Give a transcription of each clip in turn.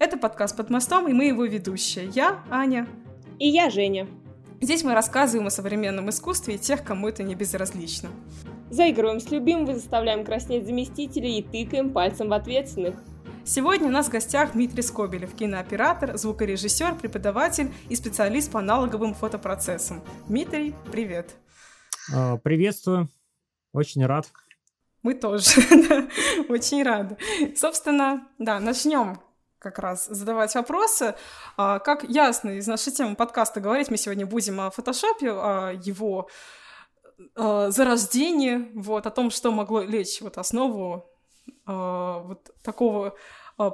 Это подкаст «Под мостом» и мы его ведущие. Я Аня. И я Женя. Здесь мы рассказываем о современном искусстве и тех, кому это не безразлично. Заигрываем с любимым, заставляем краснеть заместителей и тыкаем пальцем в ответственных. Сегодня у нас в гостях Дмитрий Скобелев, кинооператор, звукорежиссер, преподаватель и специалист по аналоговым фотопроцессам. Дмитрий, привет. А, приветствую. Очень рад. Мы тоже, очень рады. Собственно, да, начнем как раз задавать вопросы. А, как ясно из нашей темы подкаста говорить, мы сегодня будем о фотошопе, о его а, зарождении, вот, о том, что могло лечь вот основу а, вот такого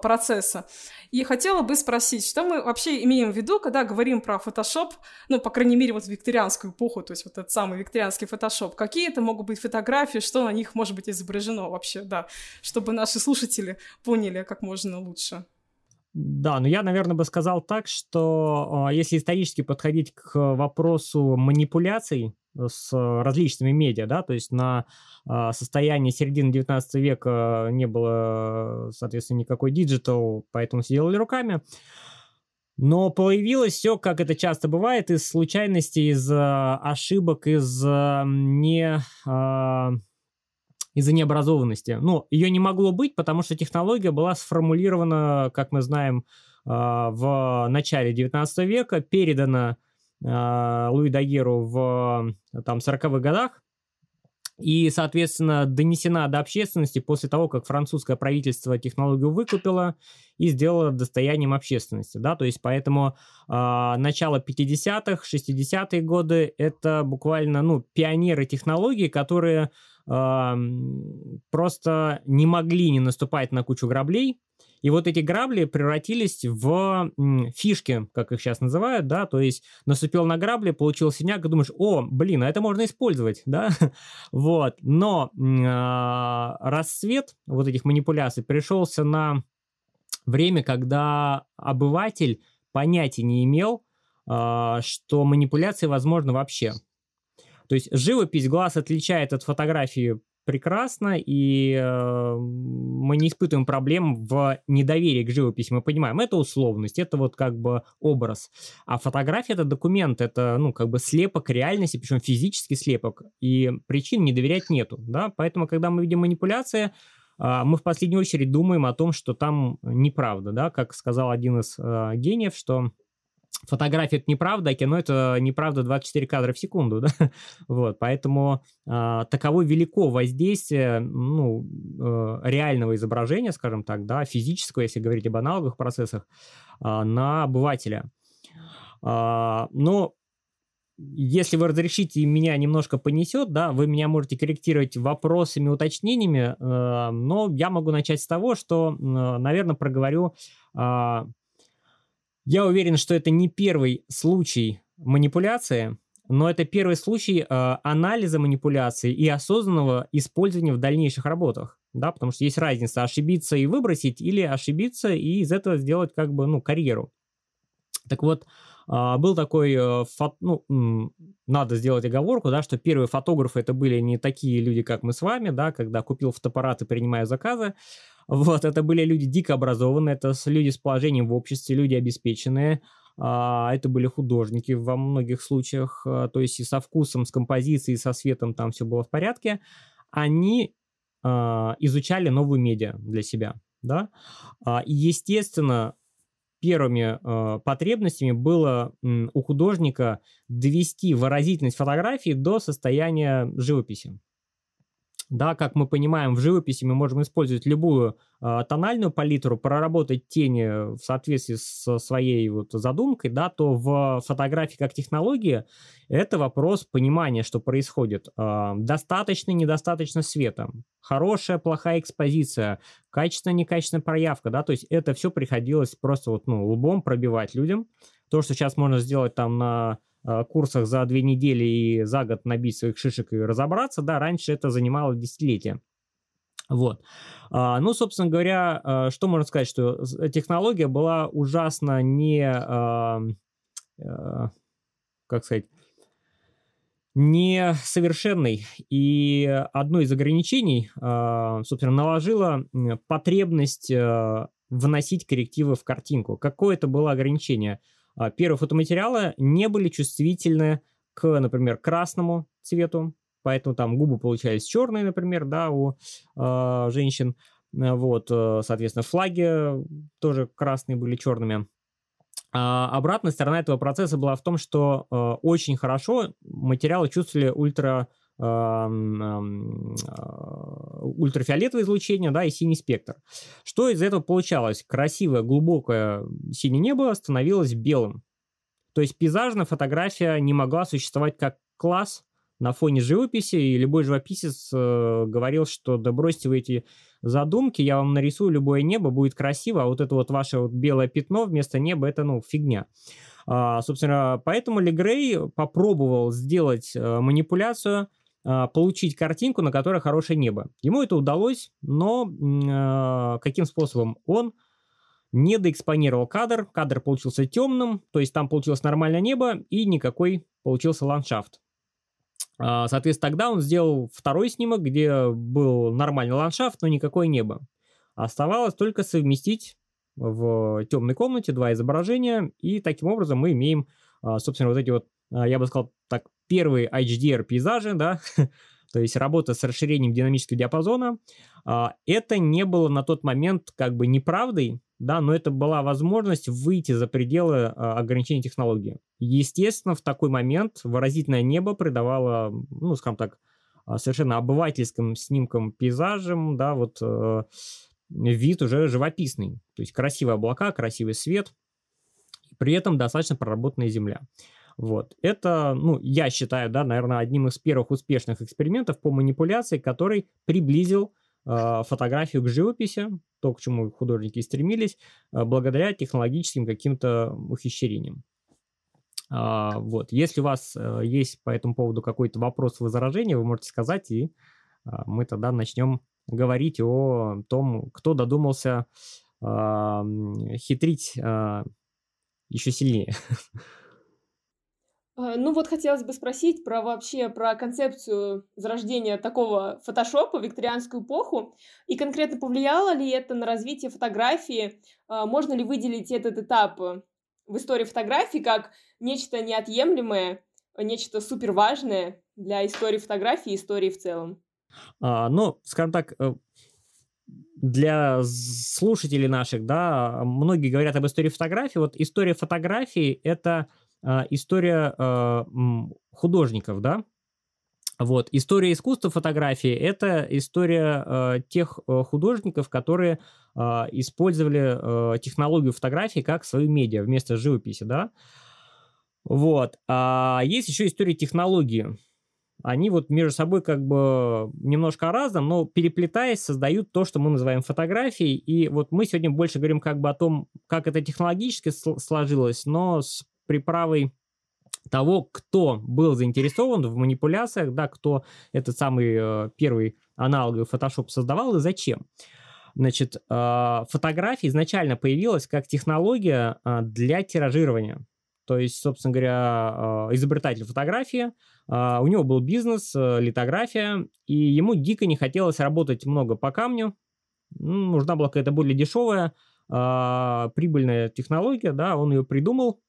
процесса. И хотела бы спросить, что мы вообще имеем в виду, когда говорим про фотошоп, ну, по крайней мере, вот в викторианскую эпоху, то есть вот этот самый викторианский фотошоп. Какие это могут быть фотографии, что на них может быть изображено вообще, да, чтобы наши слушатели поняли как можно лучше. Да, но я, наверное, бы сказал так, что а, если исторически подходить к вопросу манипуляций с различными медиа, да, то есть на а, состояние середины 19 века не было, соответственно, никакой digital, поэтому все делали руками. Но появилось все, как это часто бывает, из случайностей, из а, ошибок, из не из-за необразованности. Ну, ее не могло быть, потому что технология была сформулирована, как мы знаем, а, в начале 19 века, передана а, Луи Дагеру в там, 40-х годах, и, соответственно, донесена до общественности после того, как французское правительство технологию выкупило и сделало достоянием общественности, да, то есть поэтому э, начало 50-х, 60-е годы это буквально, ну, пионеры технологий, которые просто не могли не наступать на кучу граблей. И вот эти грабли превратились в фишки, как их сейчас называют, да, то есть наступил на грабли, получил синяк, и думаешь, о, блин, а это можно использовать, да, вот. Но э, расцвет вот этих манипуляций пришелся на время, когда обыватель понятия не имел, э, что манипуляции возможны вообще. То есть живопись глаз отличает от фотографии прекрасно, и э, мы не испытываем проблем в недоверии к живописи. Мы понимаем, это условность, это вот как бы образ. А фотография — это документ, это, ну, как бы слепок реальности, причем физический слепок, и причин не доверять нету, да, поэтому, когда мы видим манипуляции, э, мы в последнюю очередь думаем о том, что там неправда, да, как сказал один из э, гениев, что фотография это неправда, а кино это неправда 24 кадра в секунду, да, вот, поэтому э, таково велико воздействие, ну, э, реального изображения, скажем так, да, физического, если говорить об аналоговых процессах, э, на обывателя. Э, но если вы разрешите, меня немножко понесет, да, вы меня можете корректировать вопросами, уточнениями, э, но я могу начать с того, что, э, наверное, проговорю э, я уверен, что это не первый случай манипуляции, но это первый случай э, анализа манипуляции и осознанного использования в дальнейших работах, да, потому что есть разница ошибиться и выбросить или ошибиться и из этого сделать как бы, ну, карьеру. Так вот, э, был такой, э, фо, ну, надо сделать оговорку, да, что первые фотографы это были не такие люди, как мы с вами, да, когда купил фотоаппарат и принимаю заказы, вот, это были люди дико образованные, это люди с положением в обществе, люди обеспеченные, а, это были художники во многих случаях, а, то есть и со вкусом, с композицией, со светом там все было в порядке. Они а, изучали новую медиа для себя, да, и, естественно, первыми потребностями было у художника довести выразительность фотографии до состояния живописи. Да, как мы понимаем, в живописи мы можем использовать любую э, тональную палитру, проработать тени в соответствии со своей вот задумкой, да, то в фотографии как технологии это вопрос понимания, что происходит. Э, достаточно, недостаточно света, хорошая, плохая экспозиция, качественная, некачественная проявка, да, то есть это все приходилось просто вот, ну, лбом пробивать людям. То, что сейчас можно сделать там на Э, курсах за две недели и за год набить своих шишек и разобраться, да, раньше это занимало десятилетия. Вот. А, ну, собственно говоря, э, что можно сказать, что технология была ужасно не, а, а, как сказать, несовершенной. И одно из ограничений, собственно, наложила потребность вносить коррективы в картинку. Какое это было ограничение? А, первые фотоматериалы не были чувствительны к, например, красному цвету, поэтому там губы получались черные, например, да, у э, женщин. Вот, э, соответственно, флаги тоже красные были черными. А обратная сторона этого процесса была в том, что э, очень хорошо материалы чувствовали ультра а, ультрафиолетовое излучение, да, и синий спектр. Что из этого получалось? Красивое, глубокое синее небо становилось белым. То есть пейзажная фотография не могла существовать как класс на фоне живописи, и любой живописец э, говорил, что да бросьте вы эти задумки, я вам нарисую любое небо, будет красиво, а вот это вот ваше вот белое пятно вместо неба, это, ну, фигня. А, собственно, поэтому Легрей попробовал сделать э, манипуляцию – а, получить картинку, на которой хорошее небо. Ему это удалось, но э, каким способом? Он не доэкспонировал кадр, кадр получился темным, то есть там получилось нормальное небо и никакой получился ландшафт. Э, соответственно, тогда он сделал второй снимок, где был нормальный ландшафт, но никакое небо. Оставалось только совместить в темной комнате два изображения, и таким образом мы имеем, собственно, вот эти вот, я бы сказал первые HDR пейзажи, да, то есть работа с расширением динамического диапазона, а, это не было на тот момент как бы неправдой, да, но это была возможность выйти за пределы а, ограничений технологии. Естественно, в такой момент выразительное небо придавало, ну, скажем так, а, совершенно обывательским снимкам, пейзажам, да, вот э, вид уже живописный. То есть красивые облака, красивый свет, при этом достаточно проработанная земля. Вот. Это, ну, я считаю, да, наверное, одним из первых успешных экспериментов по манипуляции, который приблизил э, фотографию к живописи, то, к чему художники стремились, э, благодаря технологическим каким-то ухищрениям. А, вот. Если у вас э, есть по этому поводу какой-то вопрос, возражение, вы можете сказать, и э, мы тогда начнем говорить о том, кто додумался э, хитрить еще сильнее. А, ну вот хотелось бы спросить про вообще про концепцию зарождения такого фотошопа в викторианскую эпоху и конкретно повлияло ли это на развитие фотографии? А, можно ли выделить этот этап в истории фотографии как нечто неотъемлемое, нечто супер важное для истории фотографии и истории в целом? А, ну, скажем так, э, для слушателей наших, да, многие говорят об истории фотографии. Вот история фотографии – это история а, художников, да, вот. История искусства фотографии – это история э, тех э, художников, которые э, использовали э, технологию фотографии как свою медиа вместо живописи, да. Вот. А есть еще история технологии. Они вот между собой как бы немножко разным, но переплетаясь создают то, что мы называем фотографией. И вот мы сегодня больше говорим как бы о том, как это технологически сложилось, но с приправой того, кто был заинтересован в манипуляциях, да, кто этот самый э, первый аналоговый Photoshop создавал и зачем. Значит, э, фотография изначально появилась как технология э, для тиражирования. То есть, собственно говоря, изобретатель фотографии, у него был бизнес, литография, и ему дико не хотелось работать много по камню. Ну, нужна была какая-то более дешевая, прибыльная технология, да, он ее придумал,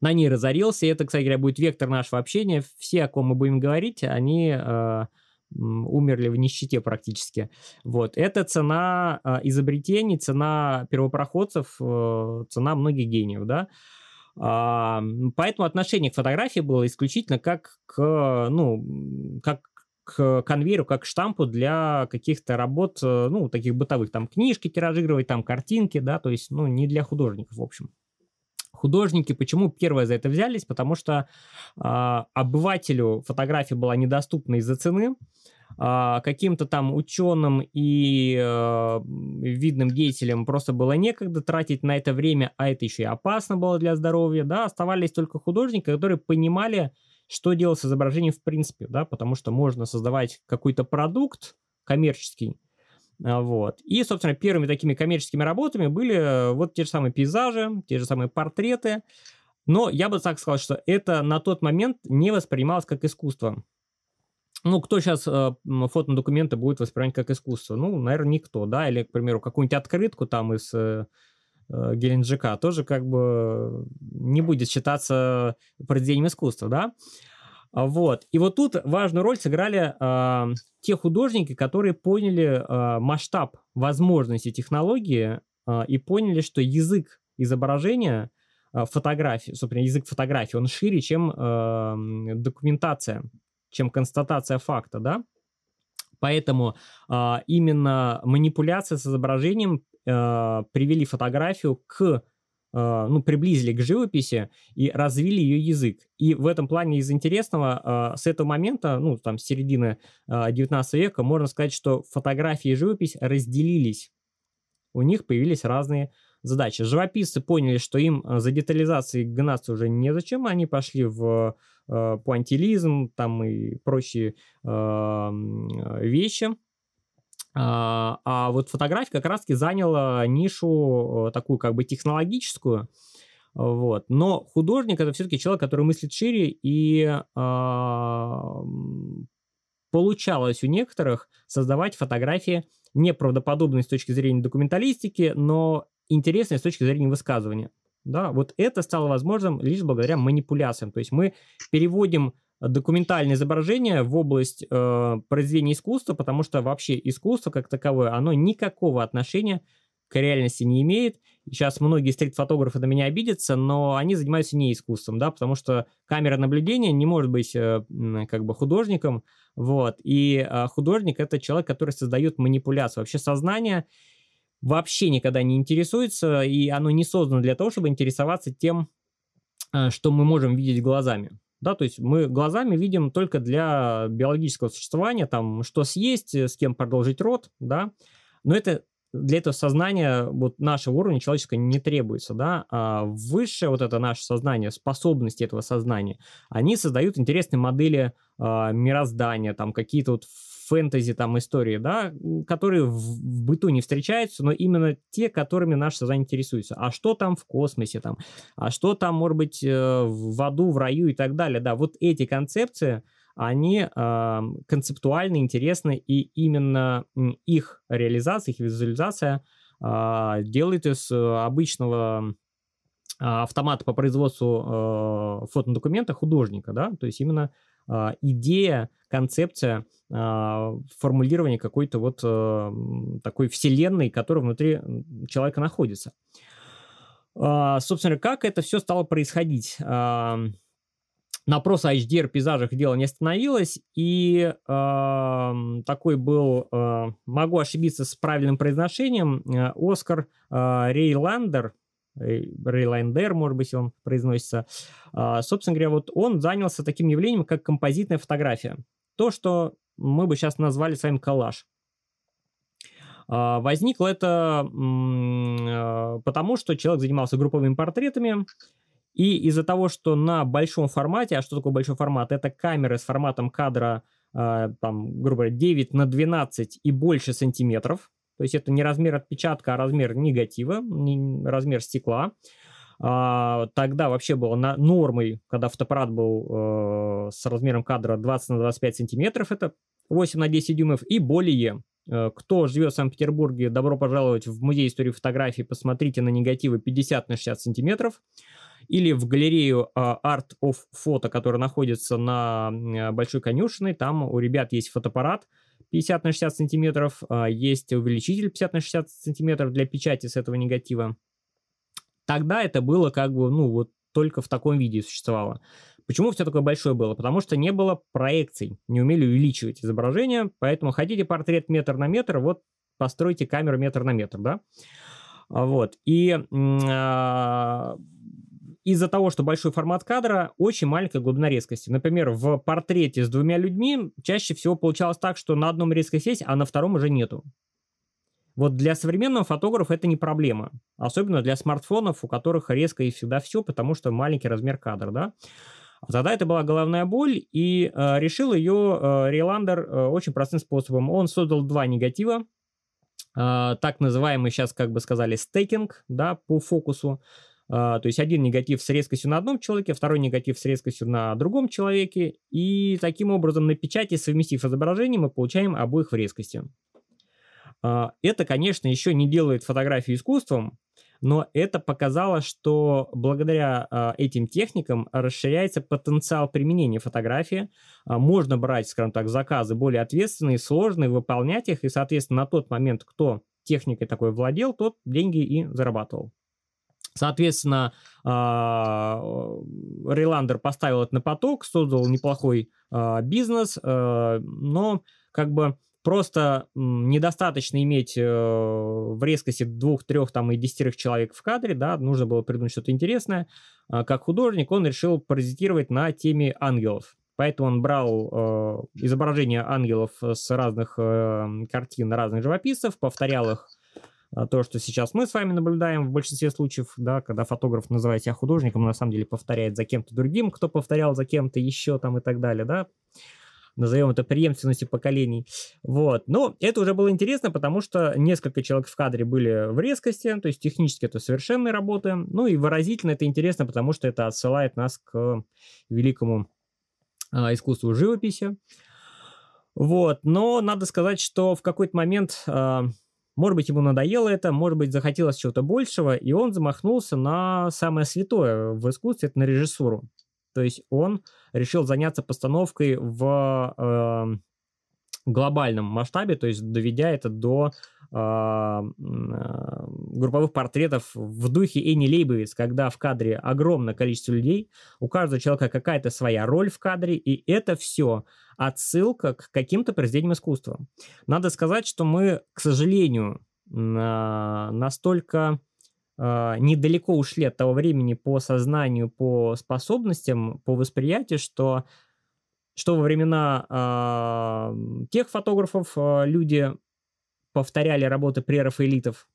на ней разорился. И это, кстати говоря, будет вектор нашего общения. Все, о ком мы будем говорить, они э, умерли в нищете практически. Вот. Это цена э, изобретений, цена первопроходцев, э, цена многих гениев, да. А, поэтому отношение к фотографии было исключительно как к, ну, как к конвейеру, как к штампу для каких-то работ, э, ну, таких бытовых, там, книжки тиражировать, там, картинки, да, то есть, ну, не для художников, в общем. Художники почему первые за это взялись? Потому что э, обывателю фотография была недоступна из-за цены, э, каким-то там ученым и э, видным деятелям просто было некогда тратить на это время, а это еще и опасно было для здоровья, да, оставались только художники, которые понимали, что делать с изображением в принципе, да, потому что можно создавать какой-то продукт коммерческий, а, вот. И, собственно, первыми такими коммерческими работами были э, вот те же самые пейзажи, те же самые портреты. Но я бы так сказал, что это на тот момент не воспринималось как искусство. ну, кто сейчас э, фотодокументы будет воспринимать как искусство? Ну, наверное, никто, да, или, к примеру, какую-нибудь открытку там из э, э, Геленджика тоже как бы не будет считаться произведением искусства, да. А, вот. И вот тут важную роль сыграли э, те художники, которые поняли э, масштаб возможностей технологии э, и поняли, что язык изображения фотографии, собственно, язык фотографии, он шире, чем э, документация чем констатация факта, да? Поэтому а, именно манипуляция с изображением а, привели фотографию к а, ну, приблизили к живописи и развили ее язык. И в этом плане из интересного, а, с этого момента, ну, там, с середины 19 века, можно сказать, что фотография и живопись разделились. У них появились разные задачи. Живописцы поняли, что им за детализацией гнаться уже незачем, они пошли в пуантилизм там и прочие вещи. А, а вот фотография как раз-таки заняла нишу э, такую как бы технологическую, вот. Но художник это все-таки человек, который мыслит шире, и э, получалось у некоторых создавать фотографии неправдоподобные с точки зрения документалистики, но интересные с точки зрения высказывания. Да, вот это стало возможным лишь благодаря манипуляциям. То есть мы переводим документальное изображение в область э, произведения искусства, потому что вообще искусство как таковое, оно никакого отношения к реальности не имеет. Сейчас многие стрит-фотографы на меня обидятся, но они занимаются не искусством, да, потому что камера наблюдения не может быть э, как бы художником, вот, и э, художник это человек, который создает манипуляцию. Вообще сознание вообще никогда не интересуется, и оно не создано для того, чтобы интересоваться тем, э, что мы можем видеть глазами. Да, то есть мы глазами видим только для биологического существования, там, что съесть, э, с кем продолжить род, да, но это для этого сознания вот нашего уровня человеческого не требуется, да, а высшее вот это наше сознание, способности этого сознания, они создают интересные модели э, мироздания, там какие-то вот фэнтези там истории, да, которые в, в быту не встречаются, но именно те, которыми наше сознание интересуется. А что там в космосе там? А что там, может быть, э, в аду, в раю и так далее? Да, вот эти концепции, они э, концептуально интересны, и именно их реализация, их визуализация э, делает из обычного автомата по производству э, фотодокумента художника, да, то есть именно э, идея, концепция э, формулирования какой-то вот э, такой вселенной, которая внутри человека находится. Э, собственно, как это все стало происходить? Э, на просто HDR пейзажах дело не остановилось, и такой был, могу ошибиться с правильным произношением, э, Оскар Рейландер, Рейлайндер, может быть, он произносится. А, собственно говоря, вот он занялся таким явлением, как композитная фотография. То, что мы бы сейчас назвали с вами коллаж. А, возникло это а, потому, что человек занимался групповыми портретами, и из-за того, что на большом формате, а что такое большой формат? Это камеры с форматом кадра, там, грубо говоря, 9 на 12 и больше сантиметров, то есть это не размер отпечатка, а размер негатива, размер стекла. А, тогда вообще было на нормой, когда фотоаппарат был э, с размером кадра 20 на 25 сантиметров, это 8 на 10 дюймов и более. Э, кто живет в Санкт-Петербурге, добро пожаловать в музей истории фотографии, посмотрите на негативы 50 на 60 сантиметров или в галерею э, Art of Photo, которая находится на Большой конюшиной, там у ребят есть фотоаппарат, 50 на 60 сантиметров, а, есть увеличитель 50 на 60 сантиметров для печати с этого негатива. Тогда это было как бы, ну, вот только в таком виде существовало. Почему все такое большое было? Потому что не было проекций, не умели увеличивать изображение, поэтому хотите портрет метр на метр, вот постройте камеру метр на метр, да? А, вот. И а, из-за того, что большой формат кадра, очень маленькая глубина резкости. Например, в портрете с двумя людьми чаще всего получалось так, что на одном резкость есть, а на втором уже нету. Вот для современного фотографа это не проблема. Особенно для смартфонов, у которых резко и всегда все, потому что маленький размер кадра, да. А тогда это была головная боль, и э, решил ее э, Рейландер э, очень простым способом. Он создал два негатива, э, так называемый сейчас, как бы сказали, стейкинг, да, по фокусу. То есть один негатив с резкостью на одном человеке, второй негатив с резкостью на другом человеке, и таким образом на печати, совместив изображение, мы получаем обоих в резкости. Это, конечно, еще не делает фотографию искусством, но это показало, что благодаря э, этим техникам расширяется потенциал применения фотографии. Можно брать, скажем так, заказы более ответственные, сложные, выполнять их, и, соответственно, на тот момент, кто техникой такой владел, тот деньги и зарабатывал. Соответственно, Рейландер поставил это на поток, создал неплохой бизнес, но как бы Просто недостаточно иметь э, в резкости двух, трех там и десятерых человек в кадре, да, нужно было придумать что-то интересное. А как художник он решил паразитировать на теме ангелов. Поэтому он брал э, изображения ангелов с разных э, картин разных живописцев, повторял их то, что сейчас мы с вами наблюдаем в большинстве случаев, да, когда фотограф называет себя художником, на самом деле повторяет за кем-то другим, кто повторял за кем-то еще там и так далее, да назовем это преемственностью поколений. Вот. Но это уже было интересно, потому что несколько человек в кадре были в резкости, то есть технически это совершенные работы. Ну и выразительно это интересно, потому что это отсылает нас к великому а, искусству живописи. Вот. Но надо сказать, что в какой-то момент... Может быть, ему надоело это, может быть, захотелось чего-то большего, и он замахнулся на самое святое в искусстве, это на режиссуру. То есть он решил заняться постановкой в э, глобальном масштабе, то есть доведя это до групповых портретов в духе Энни Лейбовиц, когда в кадре огромное количество людей, у каждого человека какая-то своя роль в кадре, и это все отсылка к каким-то произведениям искусства. Надо сказать, что мы, к сожалению, настолько э, недалеко ушли от того времени по сознанию, по способностям, по восприятию, что, что во времена э, тех фотографов э, люди повторяли работы прерафаэлитов,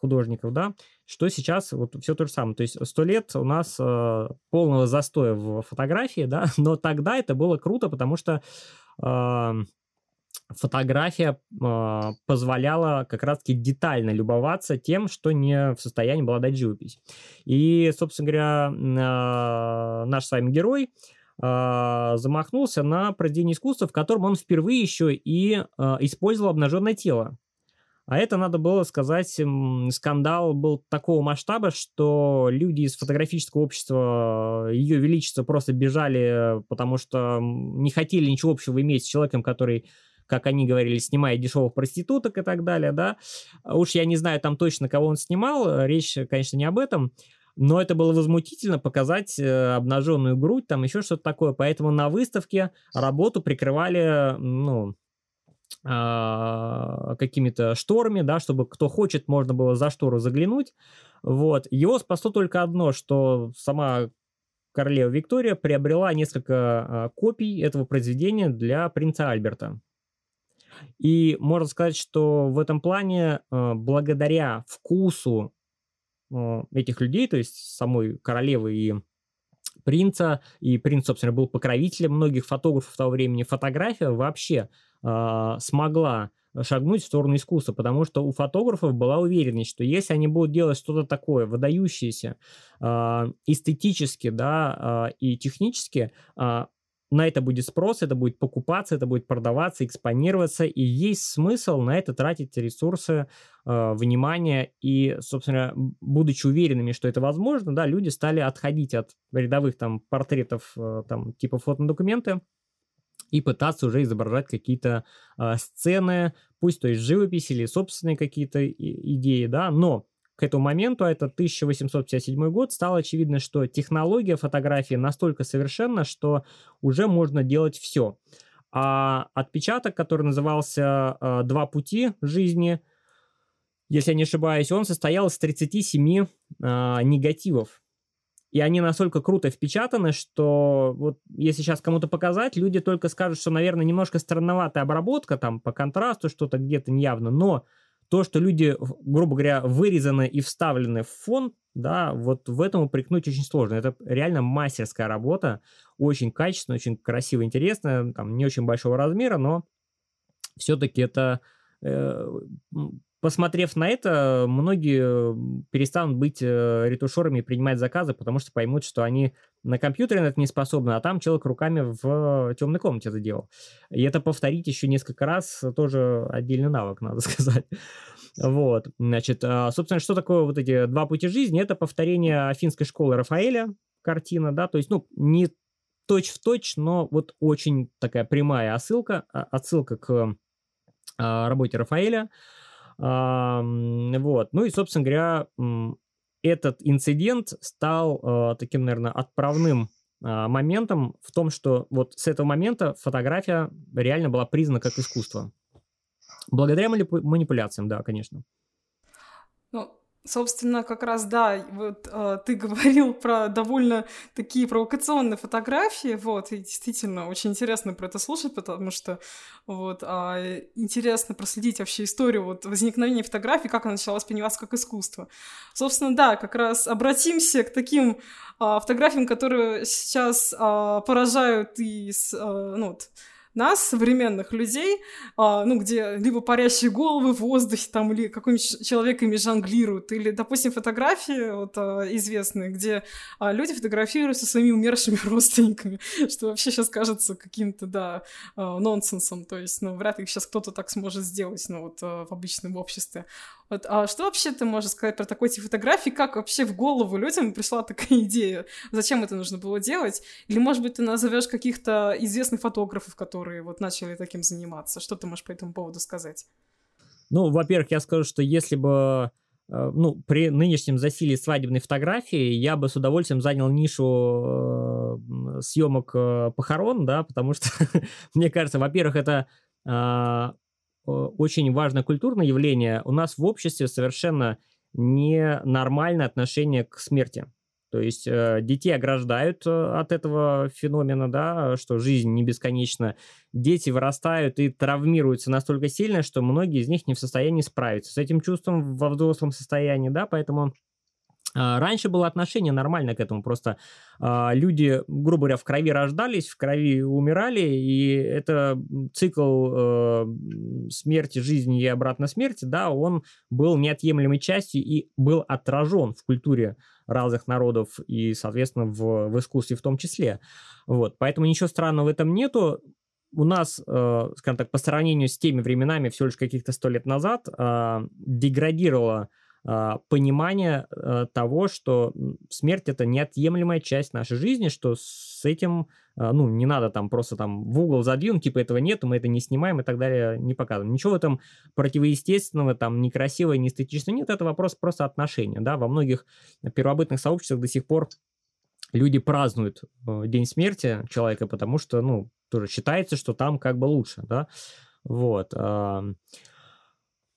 художников, да, что сейчас вот все то же самое. То есть сто лет у нас э, полного застоя в фотографии, да, но тогда это было круто, потому что э, фотография э, позволяла как раз-таки детально любоваться тем, что не в состоянии была дать живопись. И, собственно говоря, э, наш с вами герой э, замахнулся на произведение искусства, в котором он впервые еще и э, использовал обнаженное тело. А это, надо было сказать, скандал был такого масштаба, что люди из фотографического общества Ее Величества просто бежали, потому что не хотели ничего общего иметь с человеком, который как они говорили, снимая дешевых проституток и так далее, да. Уж я не знаю там точно, кого он снимал, речь, конечно, не об этом, но это было возмутительно показать э, обнаженную грудь, там еще что-то такое. Поэтому на выставке работу прикрывали, ну, а, какими-то шторами, да, чтобы кто хочет, можно было за штору заглянуть. Вот. Его спасло только одно, что сама королева Виктория приобрела несколько а, копий этого произведения для принца Альберта. И можно сказать, что в этом плане, э, благодаря вкусу этих людей, то есть самой королевы и принца, и принц, собственно, был покровителем многих фотографов того времени, фотография вообще э, смогла шагнуть в сторону искусства, потому что у фотографов была уверенность, что если они будут делать что-то такое выдающееся э, эстетически, да, э, и технически, э, на это будет спрос, это будет покупаться, это будет продаваться, экспонироваться, и есть смысл на это тратить ресурсы, э, внимание, и, собственно, будучи уверенными, что это возможно, да, люди стали отходить от рядовых там портретов, э, там, типа фотодокументы, и пытаться уже изображать какие-то э, сцены, пусть то есть живопись или собственные какие-то идеи, да, но к этому моменту, а это 1857 год, стало очевидно, что технология фотографии настолько совершенна, что уже можно делать все. А отпечаток, который назывался э, «Два пути жизни», если я не ошибаюсь, он состоял из 37 э, негативов. И они настолько круто впечатаны, что вот если сейчас кому-то показать, люди только скажут, что, наверное, немножко странноватая обработка, там по контрасту что-то где-то неявно, но то, что люди, грубо говоря, вырезаны и вставлены в фон, да, вот в этом упрекнуть очень сложно. Это реально мастерская работа, очень качественная, очень красиво, интересная, там не очень большого размера, но все-таки это э, посмотрев на это, многие перестанут быть э, ретушерами и принимать заказы, потому что поймут, что они на компьютере на это не способны, а там человек руками в темной комнате это делал. И это повторить еще несколько раз тоже отдельный навык, надо сказать. Вот, значит, а, собственно, что такое вот эти два пути жизни? Это повторение афинской школы Рафаэля, картина, да, то есть, ну, не точь в точь, но вот очень такая прямая отсылка, а, отсылка к а, работе Рафаэля. Вот. Ну и, собственно говоря, этот инцидент стал таким, наверное, отправным моментом в том, что вот с этого момента фотография реально была признана как искусство. Благодаря манипуляциям, да, конечно. Ну, Собственно, как раз, да, вот э, ты говорил про довольно такие провокационные фотографии, вот, и действительно очень интересно про это слушать, потому что, вот, э, интересно проследить вообще историю вот возникновения фотографий, как она начала восприниматься как искусство. Собственно, да, как раз обратимся к таким э, фотографиям, которые сейчас э, поражают и, э, ну, вот, нас, современных людей, а, ну, где либо парящие головы в воздухе, там, или какой-нибудь человек ими жонглирует, или, допустим, фотографии вот, а, известные, где а, люди фотографируются со своими умершими родственниками, что вообще сейчас кажется каким-то, да, нонсенсом, то есть, ну, вряд ли сейчас кто-то так сможет сделать, ну, вот, в обычном обществе. Вот, а что вообще ты можешь сказать про такой тип фотографий? Как вообще в голову людям пришла такая идея? Зачем это нужно было делать? Или, может быть, ты назовешь каких-то известных фотографов, которые вот начали таким заниматься? Что ты можешь по этому поводу сказать? Ну, во-первых, я скажу, что если бы э, ну, при нынешнем засилии свадебной фотографии я бы с удовольствием занял нишу э, съемок э, похорон, да, потому что, мне кажется, во-первых, это а, очень важное культурное явление. У нас в обществе совершенно ненормальное отношение к смерти. То есть э, детей ограждают э, от этого феномена, да, что жизнь не бесконечна. Дети вырастают и травмируются настолько сильно, что многие из них не в состоянии справиться с этим чувством во взрослом состоянии, да, поэтому раньше было отношение нормально к этому, просто э, люди, грубо говоря, в крови рождались, в крови умирали, и это цикл э, смерти, жизни и обратно смерти, да, он был неотъемлемой частью и был отражен в культуре разных народов и, соответственно, в, в искусстве в том числе. Вот, поэтому ничего странного в этом нету. У нас, э, скажем так, по сравнению с теми временами, всего лишь каких-то сто лет назад, э, а, понимание э, того, что смерть это неотъемлемая часть нашей жизни, что с этим, а, ну, не надо там просто там в угол задвинуть, типа этого нет, мы это не снимаем и так далее, не показываем. Ничего в этом противоестественного, там, некрасивого, неэстетичного нет, это вопрос просто отношения, да, во многих первобытных сообществах до сих пор люди празднуют э, день смерти человека, потому что, ну, тоже считается, что там как бы лучше, да, вот.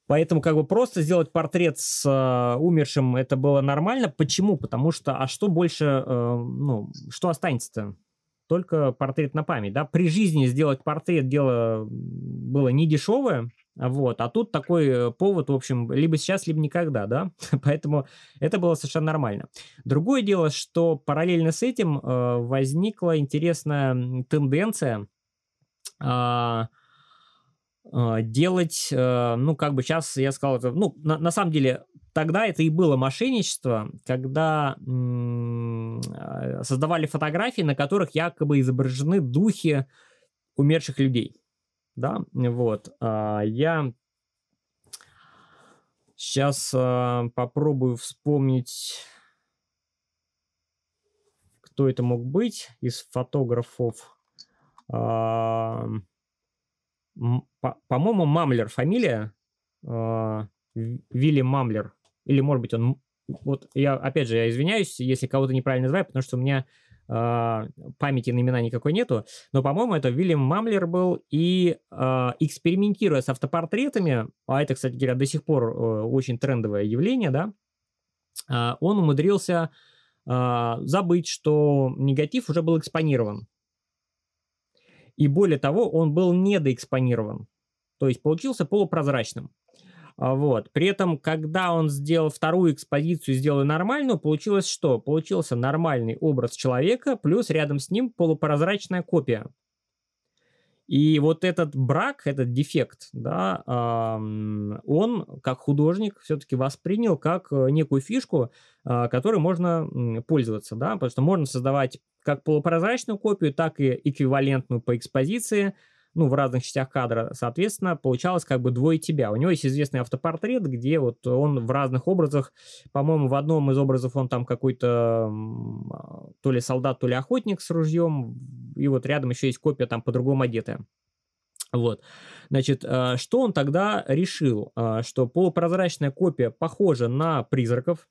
Поэтому как бы просто сделать портрет с э, умершим это было нормально. Почему? Потому что, а что больше, э, ну, что останется-то? Только портрет на память, да? При жизни сделать портрет дело было не дешевое, вот, а тут такой повод, в общем, либо сейчас, либо никогда, да, поэтому это было совершенно нормально. Другое дело, что параллельно с этим э, возникла интересная тенденция э, делать, э, ну, как бы сейчас я сказал, это, ну, на, на самом деле, тогда это и было мошенничество, когда а, создавали фотографии, на которых якобы изображены духи умерших людей. Да, вот. А, я сейчас попробую вспомнить, кто это мог быть из фотографов. По-моему, Мамлер фамилия. Э, Вилли Мамлер. Или, может быть, он... Вот я, опять же, я извиняюсь, если кого-то неправильно называю, потому что у меня э, памяти на имена никакой нету. Но, по-моему, это Вильям Мамлер был. И э, экспериментируя с автопортретами, а это, кстати говоря, до сих пор э, очень трендовое явление, да, э, он умудрился э, забыть, что негатив уже был экспонирован. И более того, он был недоэкспонирован. То есть получился полупрозрачным. А, вот. При этом, когда он сделал вторую экспозицию, сделал нормальную, получилось что? Получился нормальный образ человека, плюс рядом с ним полупрозрачная копия. И вот этот брак, этот дефект, да, он как художник все-таки воспринял как э, некую фишку, а, которой можно пользоваться, да, потому что можно создавать как полупрозрачную копию, так и эквивалентную по экспозиции, ну, в разных частях кадра, соответственно, получалось как бы двое тебя. У него есть известный автопортрет, где вот он в разных образах, по-моему, в одном из образов он там какой-то а, то ли солдат, то ли охотник с ружьем, и вот рядом еще есть копия там по-другому одетая. Вот. Значит, а, что он тогда решил? А, что полупрозрачная копия похожа на призраков,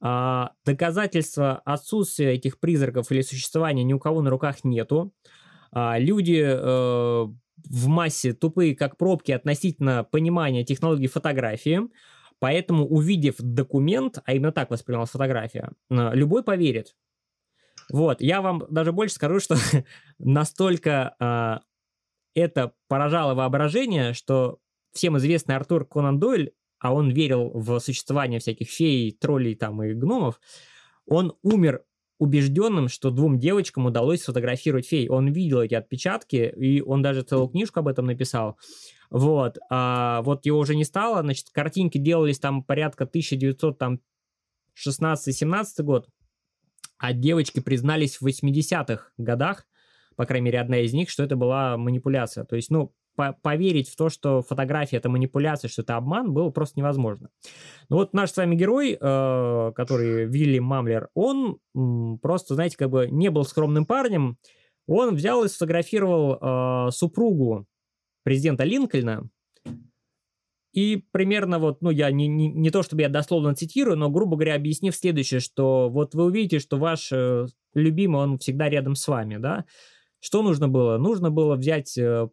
доказательства отсутствия этих призраков или существования ни у кого на руках нету. А, люди э, в массе тупые, как пробки относительно понимания технологии фотографии, поэтому, увидев документ, а именно так воспринималась фотография, э, любой поверит. Вот, я вам даже больше скажу, что настолько это поражало воображение, что всем известный Артур Конан Дойль, а он верил в существование всяких фей, троллей там и гномов, он умер убежденным, что двум девочкам удалось сфотографировать фей. Он видел эти отпечатки, и он даже целую книжку об этом написал. Вот. А вот его уже не стало, значит, картинки делались там порядка 1916-17 год, а девочки признались в 80-х годах, по крайней мере, одна из них, что это была манипуляция. То есть, ну, поверить в то, что фотография это манипуляция, что это обман, было просто невозможно. Ну вот наш с вами герой, э, который Вилли Мамлер, он м, просто, знаете, как бы не был скромным парнем, он взял и сфотографировал э, супругу президента Линкольна, и примерно вот, ну, я не, не, не то, чтобы я дословно цитирую, но, грубо говоря, объяснив следующее, что вот вы увидите, что ваш э, любимый, он всегда рядом с вами, да, что нужно было? Нужно было взять э,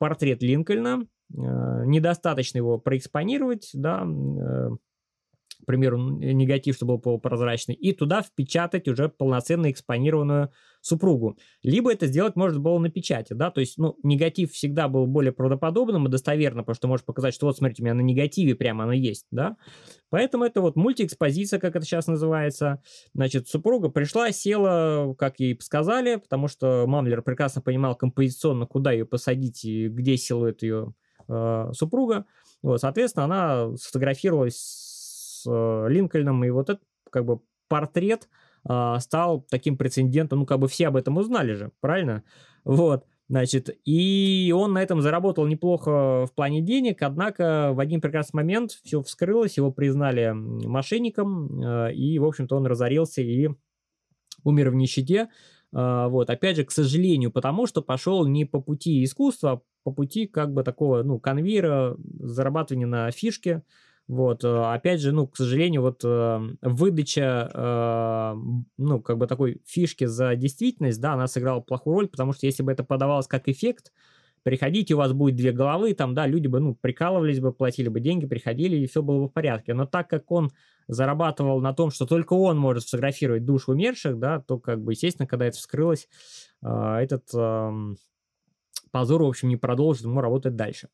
портрет Линкольна, э, недостаточно его проэкспонировать, да, э, к примеру, негатив, чтобы был полупрозрачный, и туда впечатать уже полноценно экспонированную супругу. Либо это сделать можно было на печати, да, то есть, ну, негатив всегда был более правдоподобным и достоверным, потому что может показать, что вот, смотрите, у меня на негативе прямо оно есть, да. Поэтому это вот мультиэкспозиция, как это сейчас называется. Значит, супруга пришла, села, как ей сказали, потому что Мамлер прекрасно понимал композиционно, куда ее посадить и где силуэт ее э, супруга. Вот, соответственно, она сфотографировалась э, Линкольном, и вот этот как бы портрет э, стал таким прецедентом, ну, как бы все об этом узнали же, правильно? Вот. Значит, и он на этом заработал неплохо в плане денег, однако в один прекрасный момент все вскрылось, его признали мошенником, э, и, в общем-то, он разорился и умер в нищете. Э, вот, опять же, к сожалению, потому что пошел не по пути искусства, а по пути как бы такого, ну, конвейера, зарабатывания на фишке, вот, э, опять же, ну, к сожалению, вот э, выдача, э, ну, как бы такой фишки за действительность, да, она сыграла плохую роль, потому что если бы это подавалось как эффект, приходите, у вас будет две головы, там, да, люди бы, ну, прикалывались бы, платили бы деньги, приходили, и все было бы в порядке. Но так как он зарабатывал на том, что только он может сфотографировать душ умерших, да, то, как бы, естественно, когда это вскрылось, этот эм, позор, в общем, не продолжит ему работать дальше.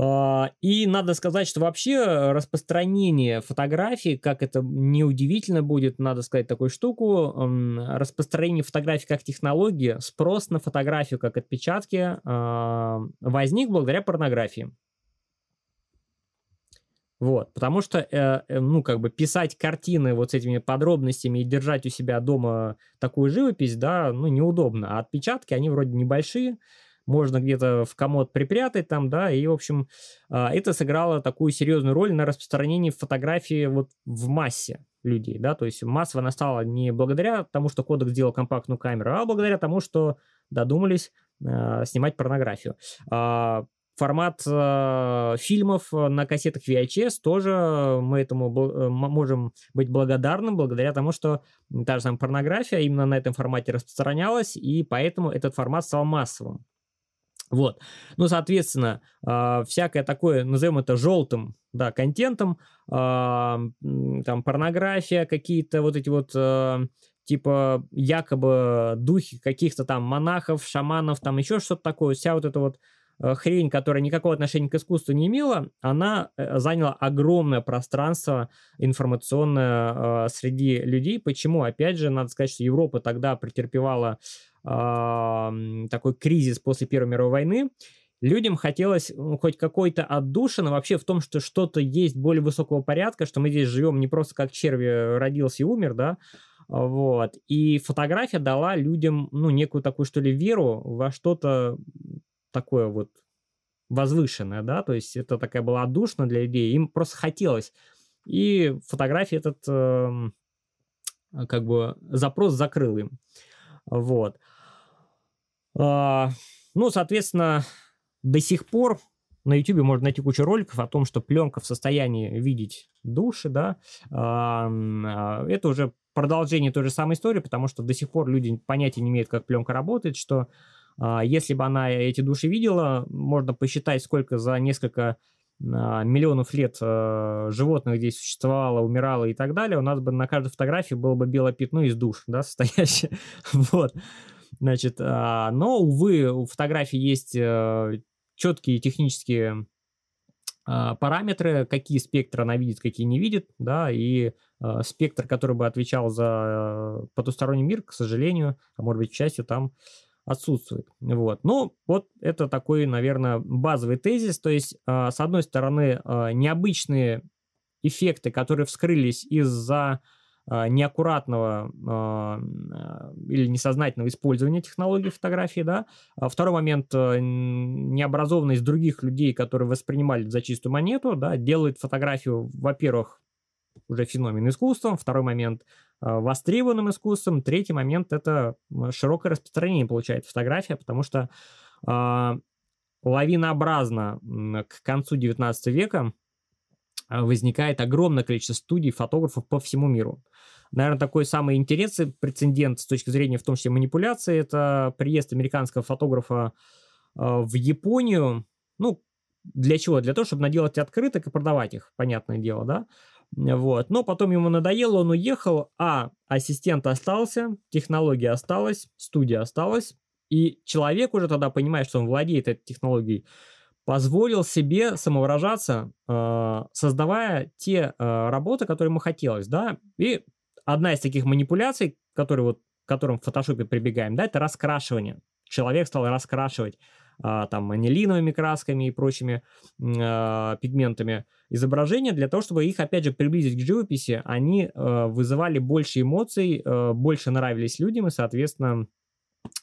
А, и надо сказать, что вообще распространение фотографий, как это неудивительно будет, надо сказать такую штуку, распространение фотографий как технологии, спрос на фотографию как отпечатки а, возник благодаря порнографии. Вот, потому что, э, э, ну, как бы писать картины вот с этими подробностями и держать у себя дома такую живопись, да, ну, неудобно. А отпечатки, они вроде небольшие, можно где-то в комод припрятать там, да, и, в общем, а, это сыграло такую серьезную роль на распространении фотографии вот в массе людей, да, то есть массово она стала не благодаря тому, что кодек сделал компактную камеру, а благодаря тому, что додумались э, снимать порнографию. Э, формат э, фильмов на кассетах VHS тоже мы этому бл- можем быть благодарным благодаря тому, что та же самая порнография именно на этом формате распространялась, и поэтому этот формат стал массовым. Вот. Ну, соответственно, э, всякое такое, назовем это желтым, да, контентом, э, там, порнография, какие-то вот эти вот, э, типа, якобы духи каких-то там монахов, шаманов, там еще что-то такое, вся вот эта вот хрень, которая никакого отношения к искусству не имела, она заняла огромное пространство информационное э, среди людей. Почему? Опять же, надо сказать, что Европа тогда претерпевала такой кризис после Первой мировой войны, людям хотелось ну, хоть какой-то отдушины вообще в том, что что-то есть более высокого порядка, что мы здесь живем не просто как черви родился и умер, да, вот. И фотография дала людям, ну, некую такую, что ли, веру во что-то такое вот возвышенное, да, то есть это такая была отдушина для людей, им просто хотелось. И фотография этот, э, как бы, запрос закрыл им. Вот. А, ну, соответственно, до сих пор на YouTube можно найти кучу роликов о том, что пленка в состоянии видеть души, да, а, это уже продолжение той же самой истории, потому что до сих пор люди понятия не имеют, как пленка работает, что если бы она эти души видела, можно посчитать, сколько за несколько а, миллионов лет животных здесь существовало, умирало и так далее, у нас бы на каждой фотографии было бы белое пятно из душ, да, состоящее, вот. Значит, но, увы, у фотографии есть э, четкие технические а, параметры, какие спектры она видит, какие не видит, да, и э, спектр, который бы отвечал за потусторонний мир, к сожалению, а может быть, к счастью, там отсутствует. Вот. Ну, вот это такой, наверное, базовый тезис. То есть, э, с одной стороны, э, необычные эффекты, которые вскрылись из-за а, неаккуратного а, а, или несознательного использования технологии фотографии, да. Второй момент, необразованность других людей, которые воспринимали за чистую монету, да, делает фотографию, во-первых, уже феномен искусством, второй момент востребованным искусством, третий момент это широкое распространение получает фотография, потому что э, лавинообразно к концу 19 века возникает огромное количество студий фотографов по всему миру. Наверное, такой самый интересный прецедент с точки зрения в том числе манипуляции, это приезд американского фотографа э, в Японию. Ну, для чего? Для того, чтобы наделать открыток и продавать их, понятное дело, да? Вот. Но потом ему надоело, он уехал, а ассистент остался, технология осталась, студия осталась, и человек уже тогда понимает, что он владеет этой технологией, позволил себе самовыражаться, э, создавая те э, работы, которые ему хотелось, да, и одна из таких манипуляций, которые вот, к которым в фотошопе прибегаем, да, это раскрашивание. Человек стал раскрашивать там анилиновыми красками и прочими а, пигментами изображения для того, чтобы их, опять же, приблизить к живописи, они а, вызывали больше эмоций, а, больше нравились людям, и, соответственно,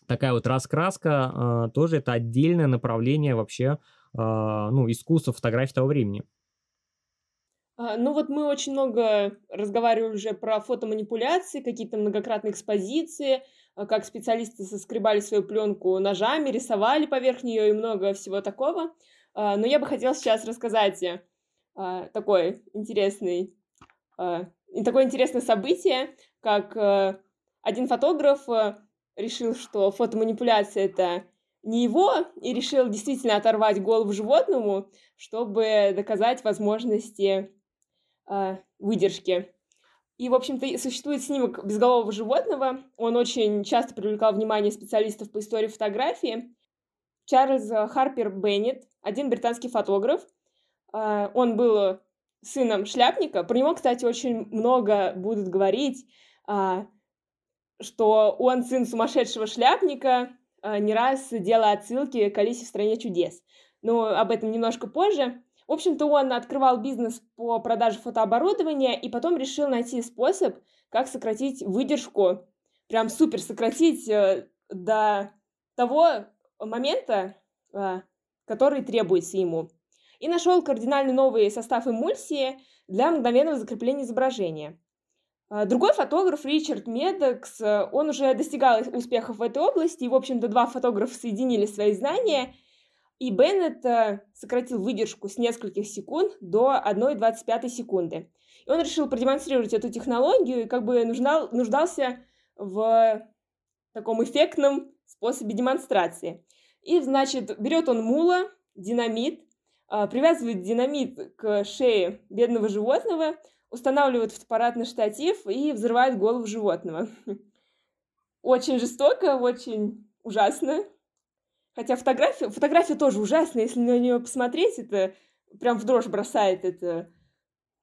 такая вот раскраска а, тоже это отдельное направление вообще а, ну, искусства фотографии того времени. А, ну вот мы очень много разговаривали уже про фотоманипуляции, какие-то многократные экспозиции, а, как специалисты соскребали свою пленку ножами, рисовали поверх нее и много всего такого. А, но я бы хотела сейчас рассказать такой интересный, такое интересное событие, как один фотограф решил, что фотоманипуляция это не его, и решил действительно оторвать голову животному, чтобы доказать возможности э, выдержки. И, в общем-то, существует снимок безголового животного. Он очень часто привлекал внимание специалистов по истории фотографии. Чарльз Харпер Беннет, один британский фотограф. Э, он был сыном шляпника. Про него, кстати, очень много будут говорить, э, что он сын сумасшедшего шляпника, не раз делая отсылки к Алисе в «Стране чудес». Но об этом немножко позже. В общем-то, он открывал бизнес по продаже фотооборудования и потом решил найти способ, как сократить выдержку, прям супер сократить э, до того момента, э, который требуется ему. И нашел кардинально новый состав эмульсии для мгновенного закрепления изображения. Э, другой фотограф, Ричард Медекс, он уже достигал успехов в этой области, и, в общем-то, два фотографа соединили свои знания – и Беннет э, сократил выдержку с нескольких секунд до 1,25 секунды. И он решил продемонстрировать эту технологию и как бы нуждал, нуждался в таком эффектном способе демонстрации. И, значит, берет он мула, динамит, э, привязывает динамит к шее бедного животного, устанавливает фотоаппарат на штатив и взрывает голову животного. Очень жестоко, очень ужасно. Хотя фотография, фотография тоже ужасная, если на нее посмотреть, это прям в дрожь бросает, это,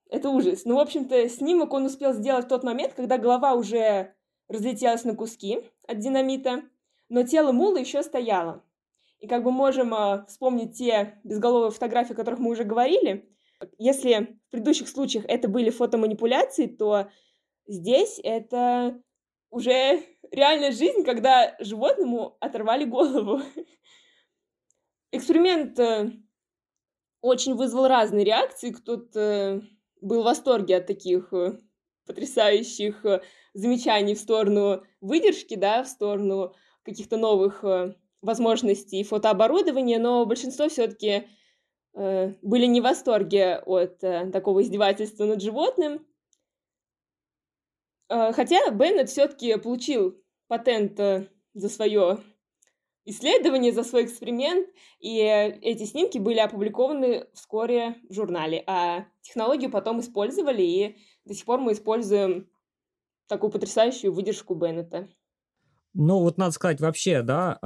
это ужас. Ну, в общем-то, снимок он успел сделать в тот момент, когда голова уже разлетелась на куски от динамита. но тело мула еще стояло. И как бы можем э, вспомнить те безголовые фотографии, о которых мы уже говорили. Если в предыдущих случаях это были фотоманипуляции, то здесь это уже реальная жизнь, когда животному оторвали голову. Эксперимент э, очень вызвал разные реакции. Кто-то э, был в восторге от таких э, потрясающих замечаний в сторону выдержки, да, в сторону каких-то новых возможностей фотооборудования, но большинство все-таки были не в восторге от такого издевательства над животным. Хотя Беннет все-таки получил патент э, за свое исследование, за свой эксперимент, и эти снимки были опубликованы вскоре в журнале, а технологию потом использовали, и до сих пор мы используем такую потрясающую выдержку Беннета. Ну, вот надо сказать вообще, да,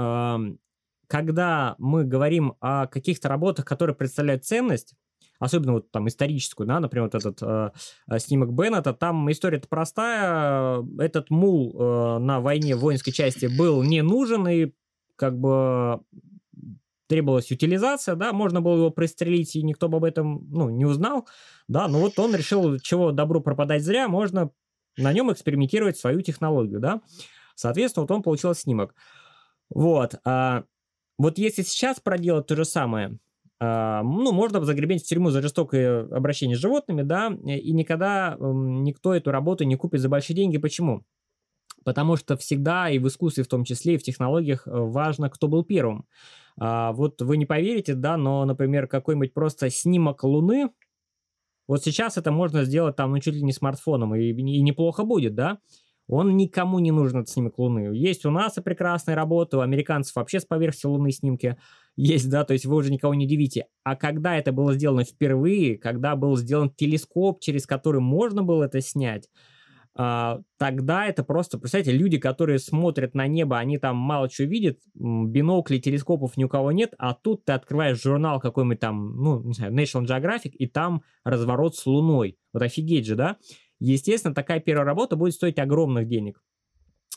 когда мы говорим о каких-то работах, которые представляют ценность, особенно вот там историческую, да, например, вот этот э, э снимок Беннета, там история-то простая, этот мул э, на войне в воинской части был не нужен, и как бы требовалась утилизация, да, можно было его пристрелить, и никто бы об этом, ну, не узнал, да, но вот он решил, чего добру пропадать зря, можно на нем экспериментировать свою технологию, да, соответственно, вот он получил снимок. Вот, а, вот если сейчас проделать то же самое, ну, можно загребеть в тюрьму за жестокое обращение с животными, да, и никогда никто эту работу не купит за большие деньги. Почему? Потому что всегда и в искусстве в том числе, и в технологиях э, важно, кто был первым. А, вот вы не поверите, да, но, например, какой-нибудь просто снимок Луны, вот сейчас это можно сделать там, ну, чуть ли не смартфоном, и, и неплохо будет, да, он никому не нужен, этот снимок Луны. Есть у нас и прекрасные работы, у американцев вообще с поверхности Луны снимки есть, да, то есть вы уже никого не удивите. А когда это было сделано впервые, когда был сделан телескоп, через который можно было это снять, Uh, тогда это просто, представьте, люди, которые смотрят на небо, они там мало чего видят, биноклей, телескопов ни у кого нет, а тут ты открываешь журнал какой-нибудь там, ну, не знаю, National Geographic, и там разворот с Луной. Вот офигеть же, да? Естественно, такая первая работа будет стоить огромных денег.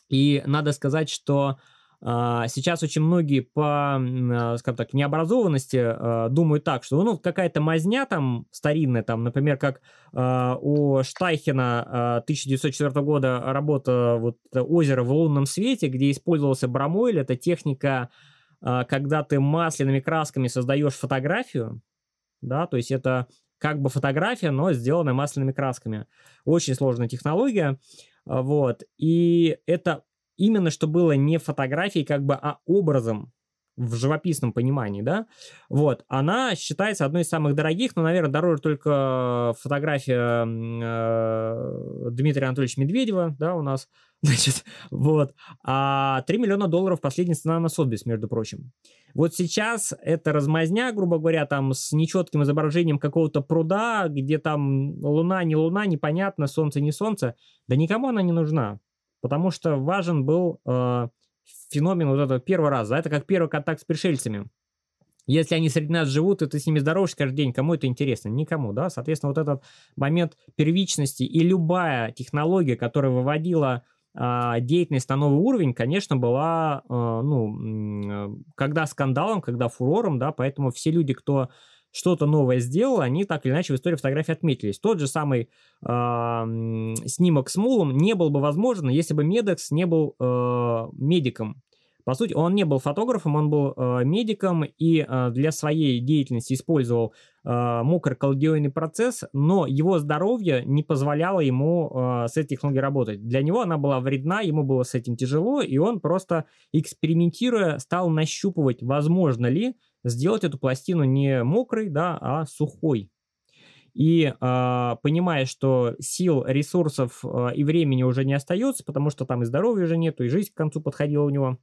И надо сказать, что сейчас очень многие по, uh, скажем так, необразованности uh, думают так, что ну какая-то мазня там старинная, там, например, как у Штайхена 1904 года работа вот озеро в лунном свете, где использовался бромойль, это техника, когда ты масляными красками создаешь фотографию, да, то есть это как бы фотография, но сделанная масляными красками. Очень сложная технология, а, вот, и это именно что было не фотографией, как бы, а образом в живописном понимании, да, вот, она считается одной из самых дорогих, но, наверное, дороже только фотография э, Дмитрия Анатольевича Медведева, да, у нас, значит, вот, а 3 миллиона долларов последняя цена на Сотбис, между прочим. Вот сейчас это размазня, грубо говоря, там с нечетким изображением какого-то пруда, где там луна, не луна, непонятно, солнце, не солнце, да никому она не нужна, потому что важен был э, феномен вот этого первого раза. Это как первый контакт с пришельцами. Если они среди нас живут, и ты с ними здороваешься каждый день, кому это интересно? Никому, да? Соответственно, вот этот момент первичности и любая технология, которая выводила а, деятельность на новый уровень, конечно, была, а, ну, когда скандалом, когда фурором, да, поэтому все люди, кто что-то новое сделал, они так или иначе в истории фотографии отметились. Тот же самый э, снимок с Мулом не был бы возможен, если бы Медекс не был э, медиком. По сути, он не был фотографом, он был э, медиком и э, для своей деятельности использовал э, мокрокалдиойный процесс, но его здоровье не позволяло ему э, с этой технологией работать. Для него она была вредна, ему было с этим тяжело, и он просто экспериментируя стал нащупывать, возможно ли сделать эту пластину не мокрой, да, а сухой. И э, понимая, что сил, ресурсов э, и времени уже не остается, потому что там и здоровья уже нету, и жизнь к концу подходила у него,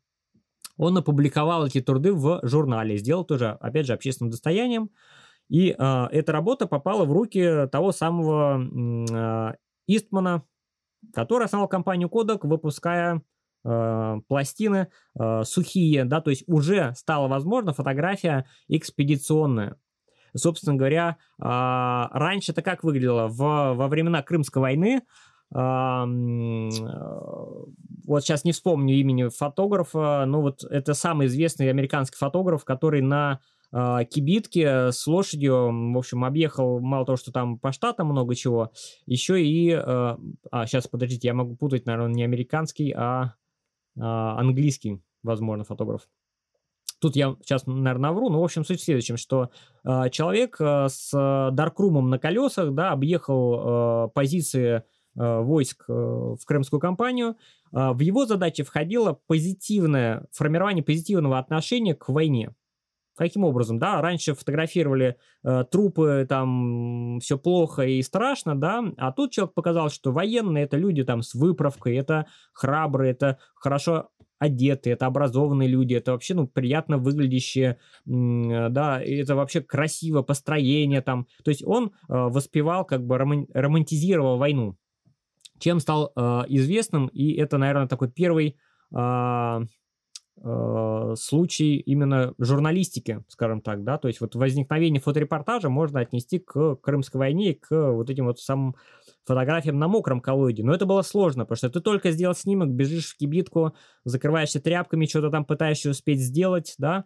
он опубликовал эти труды в журнале, сделал тоже, опять же, общественным достоянием. И э, эта работа попала в руки того самого э, Истмана, который основал компанию Kodak, выпуская э, пластины э, сухие, да, то есть уже стала возможна фотография экспедиционная. Собственно говоря, э, раньше это как выглядело? В, во времена Крымской войны вот сейчас не вспомню имени фотографа, но вот это самый известный американский фотограф, который на э, кибитке с лошадью, в общем, объехал мало того, что там по штатам много чего, еще и... Э, а, сейчас, подождите, я могу путать, наверное, не американский, а английский, возможно, фотограф. Тут я сейчас, наверное, навру, но, в общем, суть в следующем, что э, человек э, с даркрумом на колесах, да, объехал э, позиции войск в крымскую кампанию, в его задачи входило позитивное, формирование позитивного отношения к войне. Каким образом, да, раньше фотографировали э, трупы, там все плохо и страшно, да, а тут человек показал, что военные это люди там с выправкой, это храбрые, это хорошо одетые, это образованные люди, это вообще, ну, приятно выглядящие, да, это вообще красиво, построение там, то есть он э, воспевал, как бы романтизировал войну, чем стал э, известным, и это, наверное, такой первый э, э, случай именно журналистики, скажем так, да, то есть вот возникновение фоторепортажа можно отнести к Крымской войне, к вот этим вот самым фотографиям на мокром коллоиде. Но это было сложно, потому что ты только сделал снимок, бежишь в кибитку, закрываешься тряпками, что-то там пытаешься успеть сделать, да,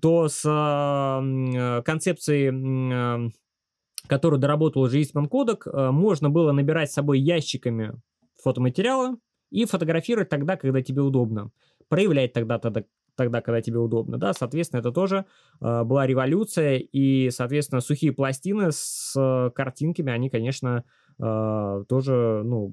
то с э, концепцией э, которую доработал уже Eastman Kodak, э, можно было набирать с собой ящиками фотоматериала и фотографировать тогда, когда тебе удобно. Проявлять тогда, тогда, тогда когда тебе удобно. Да? Соответственно, это тоже э, была революция, и, соответственно, сухие пластины с э, картинками, они, конечно, э, тоже ну,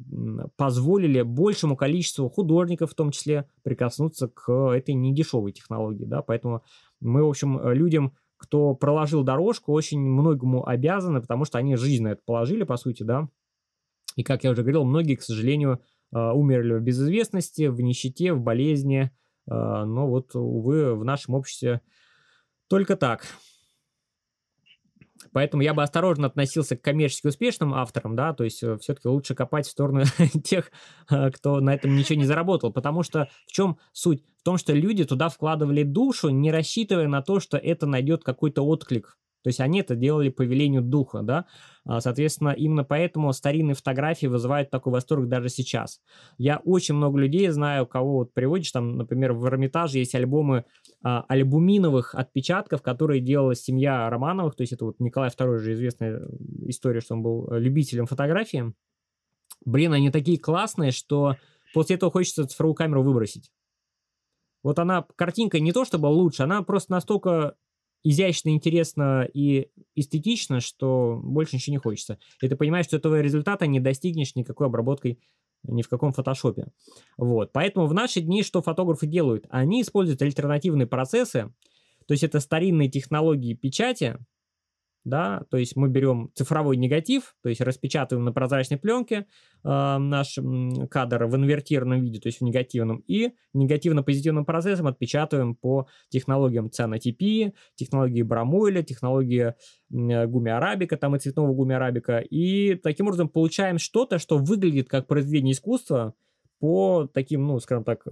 позволили большему количеству художников, в том числе, прикоснуться к этой недешевой технологии. Да? Поэтому мы, в общем, людям кто проложил дорожку, очень многому обязаны, потому что они жизнь на это положили, по сути, да. И, как я уже говорил, многие, к сожалению, умерли в безызвестности, в нищете, в болезни. А, но вот, увы, в нашем обществе только так. Поэтому я бы осторожно относился к коммерчески успешным авторам, да, то есть э, все-таки лучше копать в сторону тех, э, кто на этом ничего не заработал, потому что в чем суть? В том, что люди туда вкладывали душу, не рассчитывая на то, что это найдет какой-то отклик то есть они это делали по велению духа, да. А, соответственно, именно поэтому старинные фотографии вызывают такой восторг даже сейчас. Я очень много людей знаю, кого вот приводишь, там, например, в Эрмитаже есть альбомы а, альбуминовых отпечатков, которые делала семья Романовых, то есть это вот Николай II же известная история, что он был любителем фотографии. Блин, они такие классные, что после этого хочется цифровую камеру выбросить. Вот она, картинка не то чтобы лучше, она просто настолько изящно, интересно и эстетично, что больше ничего не хочется. И ты понимаешь, что этого результата не достигнешь никакой обработкой ни в каком фотошопе. Вот. Поэтому в наши дни что фотографы делают? Они используют альтернативные процессы, то есть это старинные технологии печати, да, то есть мы берем цифровой негатив, то есть распечатываем на прозрачной пленке э, наш кадр в инвертированном виде, то есть в негативном, и негативно-позитивным процессом отпечатываем по технологиям цианотипии, технологии Брамуэля, технологии э, гуми арабика, там и цветного гуми арабика, и таким образом получаем что-то, что выглядит как произведение искусства по таким, ну, скажем так,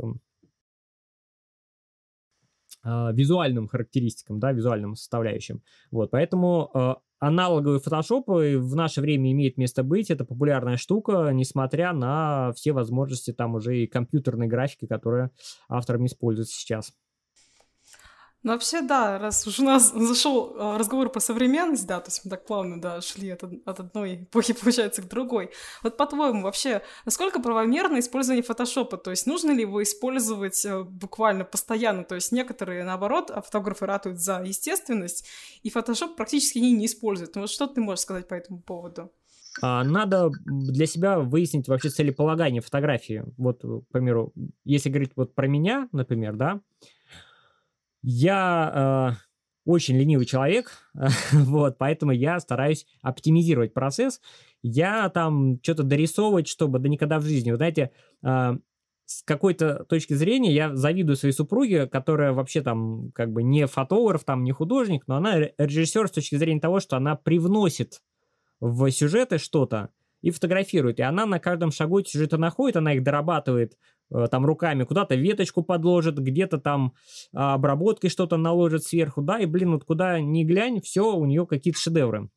визуальным характеристикам, да, визуальным составляющим. Вот, поэтому э, аналоговый фотошоп в наше время имеет место быть, это популярная штука, несмотря на все возможности там уже и компьютерной графики, которые авторами используются сейчас. Ну, вообще, да, раз уж у нас зашел э, разговор про современность, да, то есть мы так плавно, да, шли от, от одной эпохи, получается, к другой. Вот по-твоему, вообще, насколько правомерно использование фотошопа? То есть нужно ли его использовать э, буквально постоянно? То есть некоторые, наоборот, фотографы ратуют за естественность, и фотошоп практически они не используют. Ну вот что ты можешь сказать по этому поводу? А, надо для себя выяснить вообще целеполагание фотографии. Вот, к примеру, если говорить вот про меня, например, да, я э, очень ленивый человек, вот, поэтому я стараюсь оптимизировать процесс. Я там что-то дорисовывать, чтобы, да никогда в жизни. Вы знаете, э, с какой-то точки зрения я завидую своей супруге, которая вообще там как бы не фотограф, там не художник, но она режиссер с точки зрения того, что она привносит в сюжеты что-то и фотографирует. И она на каждом шагу эти сюжеты находит, она их дорабатывает там руками куда-то веточку подложит, где-то там а, обработкой что-то наложит сверху, да, и, блин, вот куда ни глянь, все, у нее какие-то шедевры.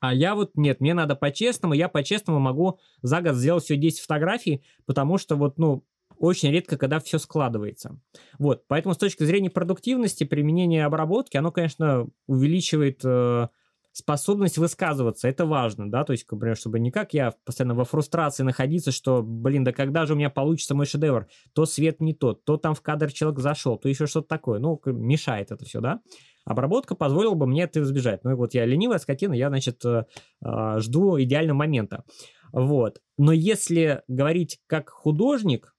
А я вот, нет, мне надо по-честному, я по-честному могу за год сделать все 10 фотографий, потому что вот, ну, очень редко, когда все складывается. Вот, поэтому с точки зрения продуктивности, применения обработки, оно, конечно, увеличивает э, способность высказываться, это важно, да, то есть, например, чтобы не как я постоянно во фрустрации находиться, что, блин, да когда же у меня получится мой шедевр, то свет не тот, то там в кадр человек зашел, то еще что-то такое, ну, мешает это все, да. Обработка позволила бы мне это избежать. Ну вот я ленивая скотина, я, значит, э, э, жду идеального момента. Вот. Но если говорить как художник,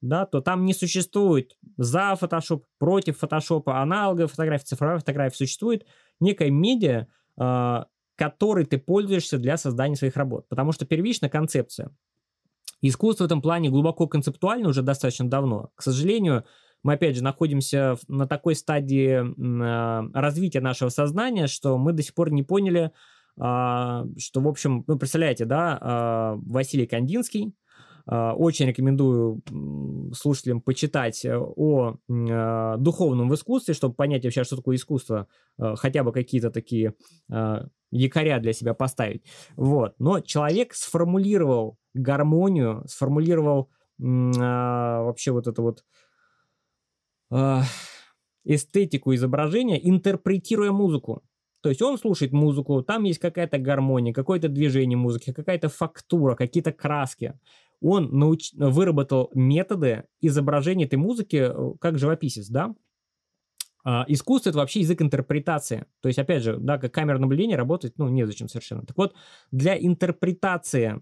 да, то там не существует за Photoshop, против Photoshop, аналоговая фотография, цифровая фотография. Существует некая медиа, а, которой ты пользуешься для создания своих работ. Потому что первичная концепция. Искусство в этом плане глубоко концептуально уже достаточно давно. К сожалению, мы, опять же, находимся на такой стадии а, развития нашего сознания, что мы до сих пор не поняли, а, что, в общем, ну, представляете, да, Василий Кандинский, очень рекомендую слушателям почитать э, о а, духовном в искусстве, чтобы понять вообще, что такое искусство, хотя бы какие-то такие якоря для себя поставить. Вот. Но человек сформулировал гармонию, сформулировал вообще вот это вот эстетику изображения, интерпретируя музыку. То есть он слушает музыку, там есть какая-то гармония, какое-то движение музыки, какая-то фактура, какие-то краски он науч... выработал методы изображения этой музыки э, как живописец, да? А, искусство это вообще язык интерпретации. То есть, опять же, да, как камера наблюдения работает, ну, незачем совершенно. Так вот, для интерпретации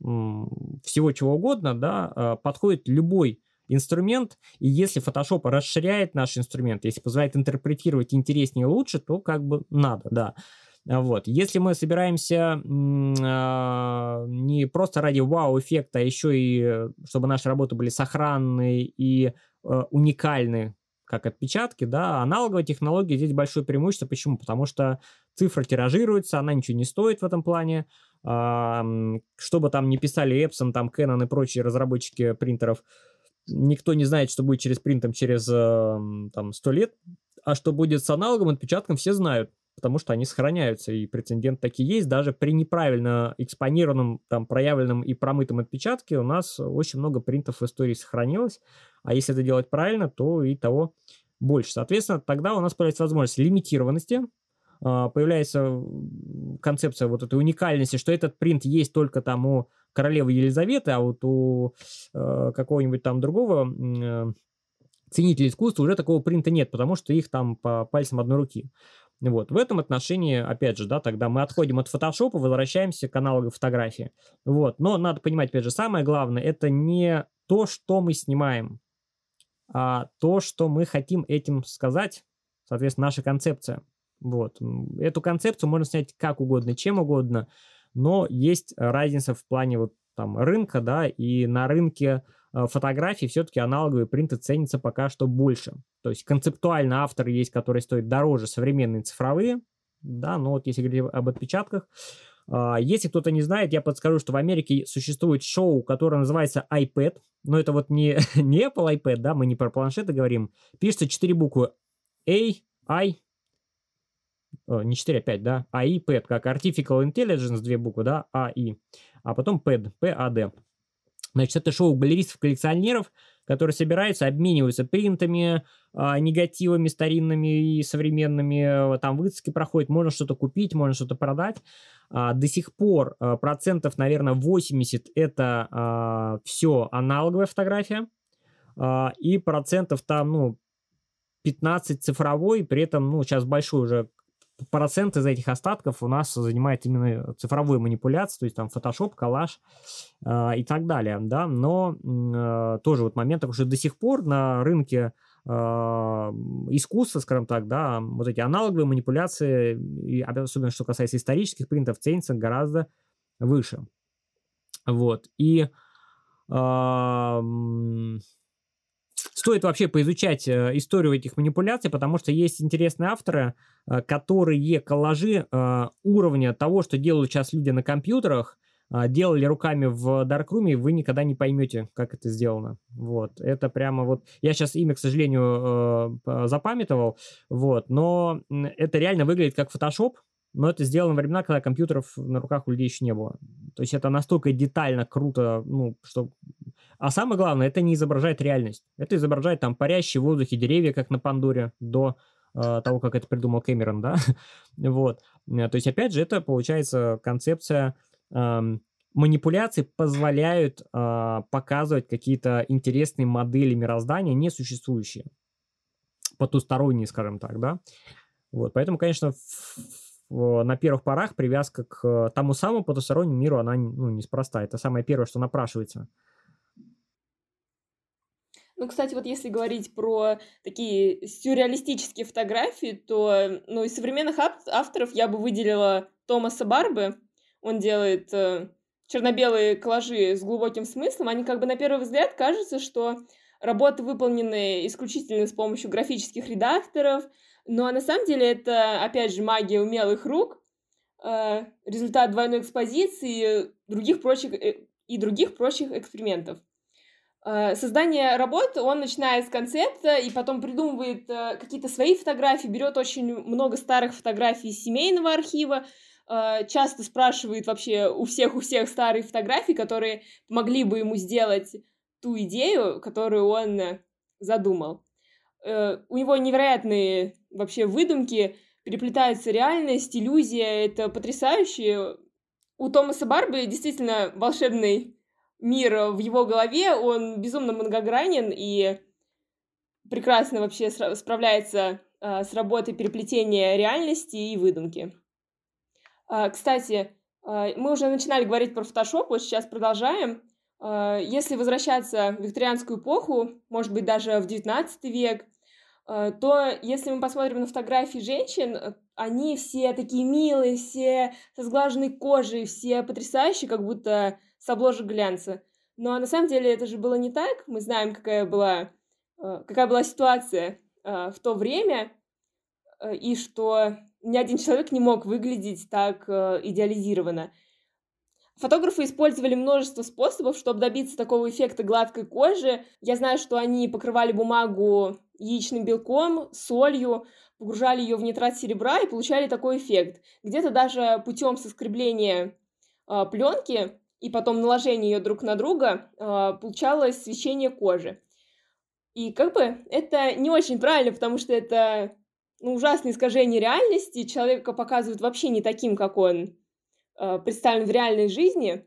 всего чего угодно, да, а, подходит любой инструмент, и если Photoshop расширяет наш инструмент, если позволяет интерпретировать интереснее и лучше, то как бы надо, да. А, вот. Если мы собираемся э, не просто ради вау-эффекта, а еще и э, чтобы наши работы были сохранны и э, уникальны, как отпечатки, да, аналоговая технология здесь большое преимущество. Почему? Потому что цифра тиражируется, она ничего не стоит в этом плане. А, что бы там ни писали Epson, там Canon и прочие разработчики принтеров, никто не знает, что будет через принтом через там 100 лет, а что будет с аналоговым отпечатком, все знают потому что они сохраняются, и прецедент такие есть. Даже при неправильно экспонированном, там, проявленном и промытом отпечатке у нас очень много принтов в истории сохранилось, а если это делать правильно, то и того больше. Соответственно, тогда у нас появляется возможность лимитированности, а, появляется концепция вот этой уникальности, что этот принт есть только там у королевы Елизаветы, а вот у э, какого-нибудь там другого э, ценителя искусства уже такого принта нет, потому что их там по пальцам одной руки. Вот. В этом отношении, опять же, да, тогда мы отходим от фотошопа, возвращаемся к аналоговой фотографии. Вот. Но надо понимать, опять же, самое главное, это не то, что мы снимаем, а то, что мы хотим этим сказать, соответственно, наша концепция. Вот. Эту концепцию можно снять как угодно, чем угодно, но есть разница в плане вот там рынка, да, и на рынке Э, фотографий все-таки аналоговые принты ценятся пока что больше. То есть концептуально авторы есть, которые стоят дороже, современные цифровые, да, но вот если говорить об отпечатках, а, если кто-то не знает, я подскажу, что в Америке существует шоу, которое называется iPad, но это вот не, не Apple iPad, да, мы не про планшеты говорим, пишется 4 буквы A, I, не 4, а 5, да, AI, PAD, как Artificial Intelligence, две буквы, да, AI, а потом PAD, PAD. Значит, это шоу галеристов-коллекционеров, которые собираются, обмениваются принтами, э, негативами старинными и современными, там выставки проходят, можно что-то купить, можно что-то продать. А, до сих пор а, процентов, наверное, 80 это а, все аналоговая фотография, а, и процентов там, ну, 15 цифровой, при этом, ну, сейчас большой уже процент из этих остатков у нас занимает именно цифровой манипуляции, то есть там Photoshop, коллаж э, и так далее, да, но э, тоже вот момент, что до сих пор на рынке э, искусства, скажем так, да, вот эти аналоговые манипуляции, особенно что касается исторических принтов, ценятся гораздо выше. Вот, и э, стоит вообще поизучать э, историю этих манипуляций, потому что есть интересные авторы, э, которые коллажи э, уровня того, что делают сейчас люди на компьютерах, делали руками в Darkroom, и вы никогда не поймете, как это сделано. Вот, это прямо вот... Я сейчас имя, к сожалению, запамятовал, вот, но это реально выглядит как Photoshop, но это сделано во времена, когда компьютеров на руках у людей еще не было. То есть это настолько детально, круто, ну, что... А самое главное, это не изображает реальность. Это изображает там парящие в воздухе деревья, как на Пандоре, до э, того, как это придумал Кэмерон, да? вот. Э, то есть, опять же, это, получается, концепция э, манипуляций позволяют э, показывать какие-то интересные модели мироздания, несуществующие, потусторонние, скажем так, да? Вот, поэтому, конечно, на первых порах привязка к э, тому самому потустороннему миру, она ну, неспроста. Это самое первое, что напрашивается. Ну, кстати, вот если говорить про такие сюрреалистические фотографии, то ну, из современных авторов я бы выделила Томаса Барбы. Он делает э, черно-белые коллажи с глубоким смыслом. Они как бы на первый взгляд кажется, что работы выполнены исключительно с помощью графических редакторов, но на самом деле это, опять же, магия умелых рук, э, результат двойной экспозиции других прочих, э, и других прочих экспериментов. Э, создание работ он начинает с концепта и потом придумывает какие-то свои фотографии, берет очень много старых фотографий из семейного архива, часто спрашивает вообще у всех, у всех старые фотографии, которые могли бы ему сделать ту идею, которую он задумал. У него невероятные вообще выдумки, переплетается реальность, иллюзия, это потрясающе. У Томаса Барби действительно волшебный мир в его голове, он безумно многогранен и прекрасно вообще справляется а, с работой переплетения реальности и выдумки. А, кстати, а, мы уже начинали говорить про фотошоп, вот сейчас продолжаем. Если возвращаться в викторианскую эпоху, может быть, даже в XIX век, Э, то если мы посмотрим на фотографии женщин, э, они все такие милые, все со сглаженной кожей, все потрясающие, как будто с обложек глянца. Но на самом деле это же было не так. Мы знаем, какая была, э, какая была ситуация в то время, и что ни один человек не мог выглядеть так идеализированно. Фотографы использовали множество способов, чтобы добиться такого эффекта гладкой кожи. Я знаю, что они покрывали бумагу яичным белком, солью, погружали ее в нитрат серебра и получали такой эффект. Где-то даже путем соскребления э, пленки и потом наложения ее друг на друга э, получалось свечение кожи. И как бы это не очень правильно, потому что это ну, ужасное искажение реальности. Человека показывают вообще не таким, как он Э, представлен в реальной жизни.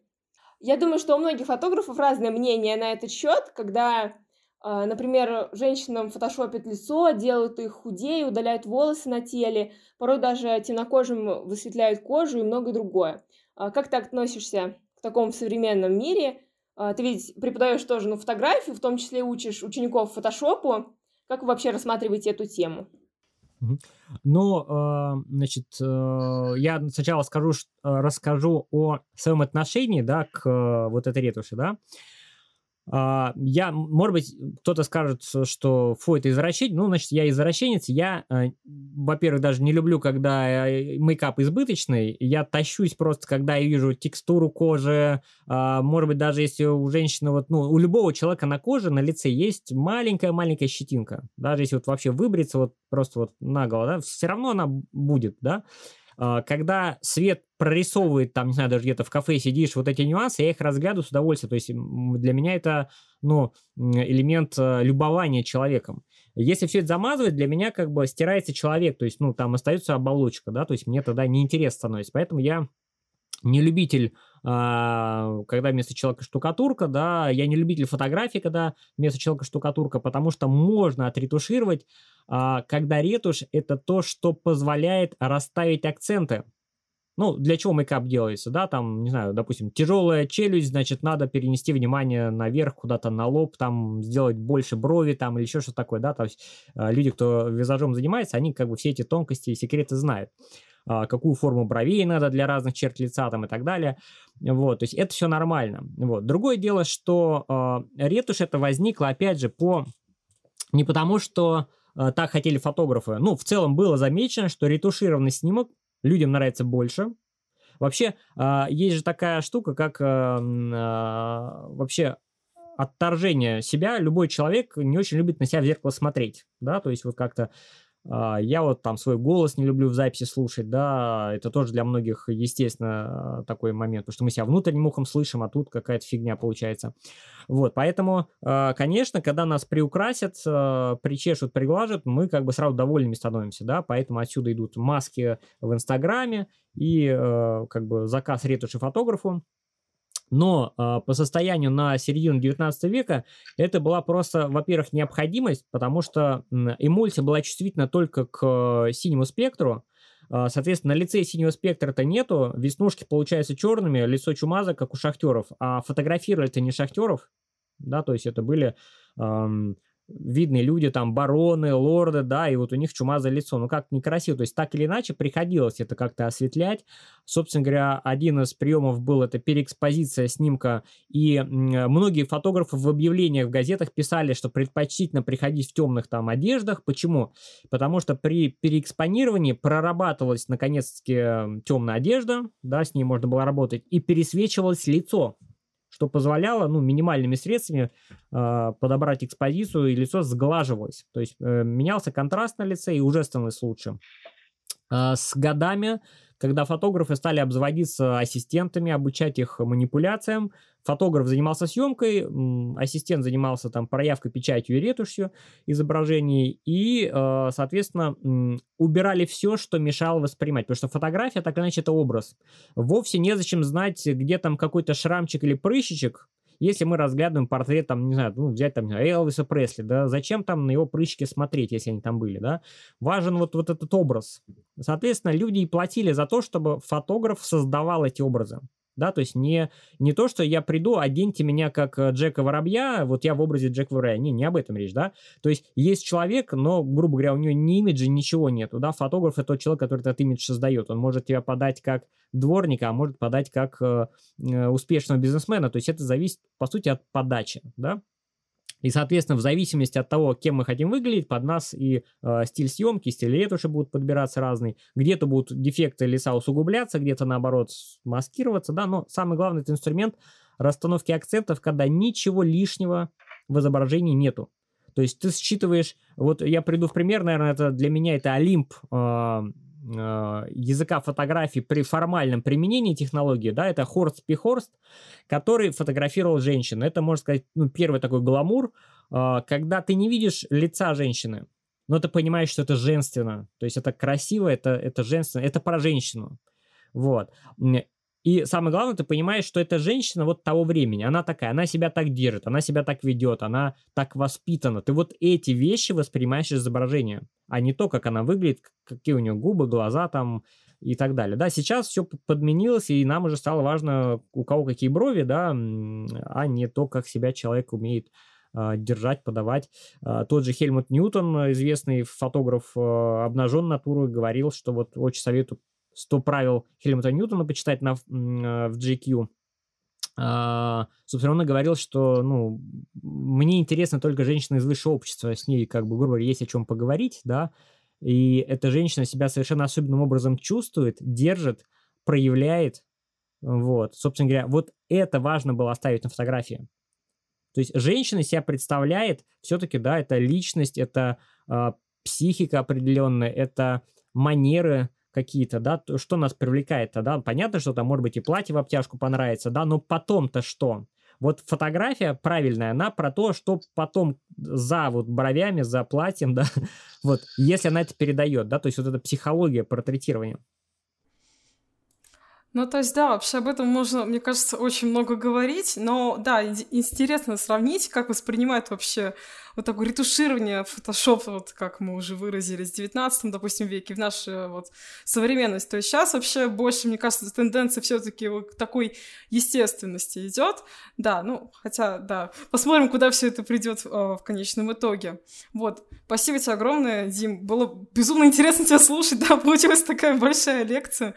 Я думаю, что у многих фотографов разное мнение на этот счет, когда, э, например, женщинам фотошопят лицо, делают их худее, удаляют волосы на теле, порой даже темнокожим высветляют кожу и многое другое. А как ты относишься в современном мире? А, ты ведь преподаешь тоже ну, фотографию, в том числе учишь учеников фотошопу. Как вы вообще рассматриваете эту тему? Но, э, значит, э, я сначала скажу, э, расскажу о своем отношении, да, к вот этой ретуши, да. А, я, может быть, кто-то скажет, что фу, это извращение. Ну, значит, я извращенец. Я, э, во-первых, даже не люблю, когда э, мейкап избыточный. Я тащусь просто, когда я вижу текстуру кожи. А, может быть, даже если у женщины, вот, ну, у любого человека на коже, на лице есть маленькая-маленькая щетинка. Даже если вот вообще выбриться вот просто вот наголо, да, все равно она будет, да. А, когда свет прорисовывает, там, не знаю, даже где-то в кафе сидишь, вот эти нюансы, я их разглядываю с удовольствием. То есть для меня это, ну, элемент э, любования человеком. Если все это замазывать, для меня как бы стирается человек, то есть, ну, там остается оболочка, да, то есть мне тогда неинтересно становится. Поэтому я не любитель, а, когда вместо человека штукатурка, да, я не любитель фотографии, когда вместо человека штукатурка, потому что можно отретушировать, а, когда ретушь это то, что позволяет расставить акценты. Ну, для чего мейкап делается, да, там, не знаю, допустим, тяжелая челюсть, значит, надо перенести внимание наверх, куда-то на лоб, там, сделать больше брови, там, или еще что-то такое, да, то есть а, люди, кто визажом занимается, они как бы все эти тонкости и секреты знают. А, какую форму бровей надо для разных черт лица там и так далее. Вот, то есть это все нормально. Вот. Другое дело, что э, ретушь это возникла, опять же, по... не потому, что э, так хотели фотографы. Ну, в целом было замечено, что ретушированный снимок людям нравится больше. Вообще, есть же такая штука, как вообще отторжение себя. Любой человек не очень любит на себя в зеркало смотреть, да, то есть вот как-то а, я вот там свой голос не люблю в записи слушать, да, это тоже для многих, естественно, такой момент, потому что мы себя внутренним ухом слышим, а тут какая-то фигня получается. Вот, поэтому, а, конечно, когда нас приукрасят, а, причешут, приглажат, мы как бы сразу довольными становимся, да, поэтому отсюда идут маски в Инстаграме и как бы заказ ретуши фотографу, но э, по состоянию на середину 19 века это была просто, во-первых, необходимость, потому что эмульсия была чувствительна только к синему спектру. Э, соответственно, на лице синего спектра-то нету, веснушки получаются черными, лицо чумаза, как у шахтеров. А фотографировали-то не шахтеров, да, то есть это были... Эм, видные люди, там, бароны, лорды, да, и вот у них чумазое лицо. Ну, как некрасиво. То есть, так или иначе, приходилось это как-то осветлять. Собственно говоря, один из приемов был это переэкспозиция снимка, и многие фотографы в объявлениях в газетах писали, что предпочтительно приходить в темных там одеждах. Почему? Потому что при переэкспонировании прорабатывалась, наконец-таки, темная одежда, да, с ней можно было работать, и пересвечивалось лицо что позволяло ну, минимальными средствами э, подобрать экспозицию, и лицо сглаживалось. То есть э, менялся контраст на лице, и уже становилось лучше. Э, с годами когда фотографы стали обзаводиться ассистентами, обучать их манипуляциям. Фотограф занимался съемкой, ассистент занимался там проявкой, печатью и ретушью изображений, и, э, соответственно, убирали все, что мешало воспринимать, потому что фотография, так иначе, это образ. Вовсе незачем знать, где там какой-то шрамчик или прыщичек, если мы разглядываем портрет, там, не знаю, ну, взять там Элвиса Пресли, да, зачем там на его прыщики смотреть, если они там были, да? Важен вот, вот этот образ. Соответственно, люди и платили за то, чтобы фотограф создавал эти образы да, то есть не, не то, что я приду, оденьте меня как э, Джека Воробья, вот я в образе Джека Воробья, не, не об этом речь, да, то есть есть человек, но, грубо говоря, у него ни имиджа, ничего нету, да, фотограф это тот человек, который этот имидж создает, он может тебя подать как дворника, а может подать как э, э успешного бизнесмена, то есть это зависит, по сути, от подачи, да, и, соответственно, в зависимости от того, кем мы хотим выглядеть, под нас и э, стиль съемки, стиль ретуши будут подбираться разный. Где-то будут дефекты лица усугубляться, где-то, наоборот, маскироваться, да, но самый главный это инструмент расстановки акцентов, когда ничего лишнего в изображении нету. То есть ты считываешь, вот я приду в пример, наверное, это для меня это Олимп э, языка фотографии при формальном применении технологии, да, это Хорст Пихорст, который фотографировал женщин. Это, можно сказать, ну, первый такой гламур, э, когда ты не видишь лица женщины, но ты понимаешь, что это женственно, то есть это красиво, это, это женственно, это про женщину. Вот. И самое главное, ты понимаешь, что эта женщина вот того времени, она такая, она себя так держит, она себя так ведет, она так воспитана. Ты вот эти вещи воспринимаешь из изображения, а не то, как она выглядит, какие у нее губы, глаза там и так далее. Да, сейчас все подменилось, и нам уже стало важно, у кого какие брови, да, а не то, как себя человек умеет а, держать, подавать. А, тот же Хельмут Ньютон, известный фотограф а, обнажен натуры, говорил, что вот очень советую 100 правил Хельмута Ньютона почитать на, э, в GQ. А, собственно, он говорил, что, ну, мне интересно только женщина из высшего общества, с ней, как бы, грубо говоря, есть о чем поговорить, да, и эта женщина себя совершенно особенным образом чувствует, держит, проявляет, вот, собственно говоря, вот это важно было оставить на фотографии. То есть женщина себя представляет, все-таки, да, это личность, это э, психика определенная, это манеры, какие-то, да, что нас привлекает тогда? Понятно, что там, может быть, и платье в обтяжку понравится, да, но потом-то что? Вот фотография правильная, она про то, что потом за вот бровями, за платьем, да, вот, если она это передает, да, то есть вот эта психология портретирования. Ну, то есть, да, вообще об этом можно, мне кажется, очень много говорить, но, да, интересно сравнить, как воспринимают вообще вот такое ретуширование фотошопа, вот как мы уже выразились, в 19 допустим, веке, в нашу вот современность. То есть сейчас вообще больше, мне кажется, тенденция все таки вот к такой естественности идет. Да, ну, хотя, да, посмотрим, куда все это придет э, в конечном итоге. Вот, спасибо тебе огромное, Дим, было безумно интересно тебя слушать, да, получилась такая большая лекция.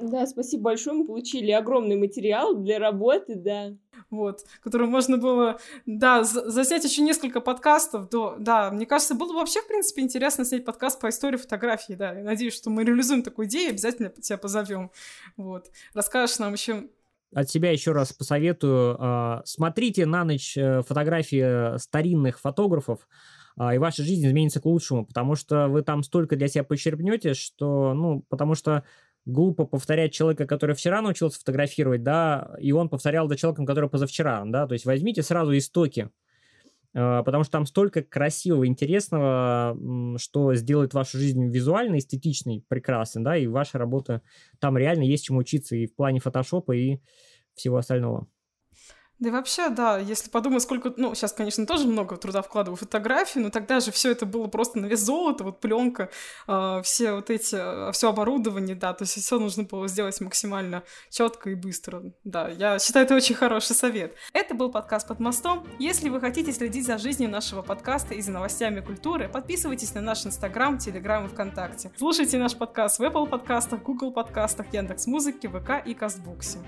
Да, спасибо большое. Мы получили огромный материал для работы, да. Вот, который можно было, да, заснять еще несколько подкастов. До, да, мне кажется, было бы вообще, в принципе, интересно снять подкаст по истории фотографии, да. Я надеюсь, что мы реализуем такую идею, обязательно тебя позовем. Вот. Расскажешь нам еще от себя еще раз посоветую. А, смотрите на ночь э, фотографии старинных фотографов. а, и ваша жизнь изменится к лучшему, потому что вы там столько для себя почерпнете, что, ну, потому что глупо повторять человека, который вчера научился фотографировать, да, и он повторял за человеком, который позавчера, да, то есть возьмите сразу истоки, а, потому что там столько красивого, интересного, что сделает вашу жизнь визуально, эстетичной, прекрасной, да, и ваша работа, там реально есть чему учиться и в плане фотошопа, и всего остального. Да и вообще, да, если подумать, сколько, ну, сейчас, конечно, тоже много труда вкладываю в фотографии, но тогда же все это было просто на вес золота, вот пленка, э, все вот эти, э, все оборудование, да, то есть все нужно было сделать максимально четко и быстро. Да, я считаю, это очень хороший совет. Это был подкаст «Под мостом». Если вы хотите следить за жизнью нашего подкаста и за новостями культуры, подписывайтесь на наш Инстаграм, Телеграм и ВКонтакте. Слушайте наш подкаст в Apple подкастах, Google подкастах, Яндекс.Музыке, ВК и Кастбуксе.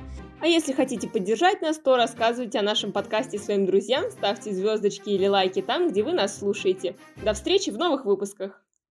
А если хотите поддержать нас, то рассказывайте о нашем подкасте своим друзьям, ставьте звездочки или лайки там, где вы нас слушаете. До встречи в новых выпусках!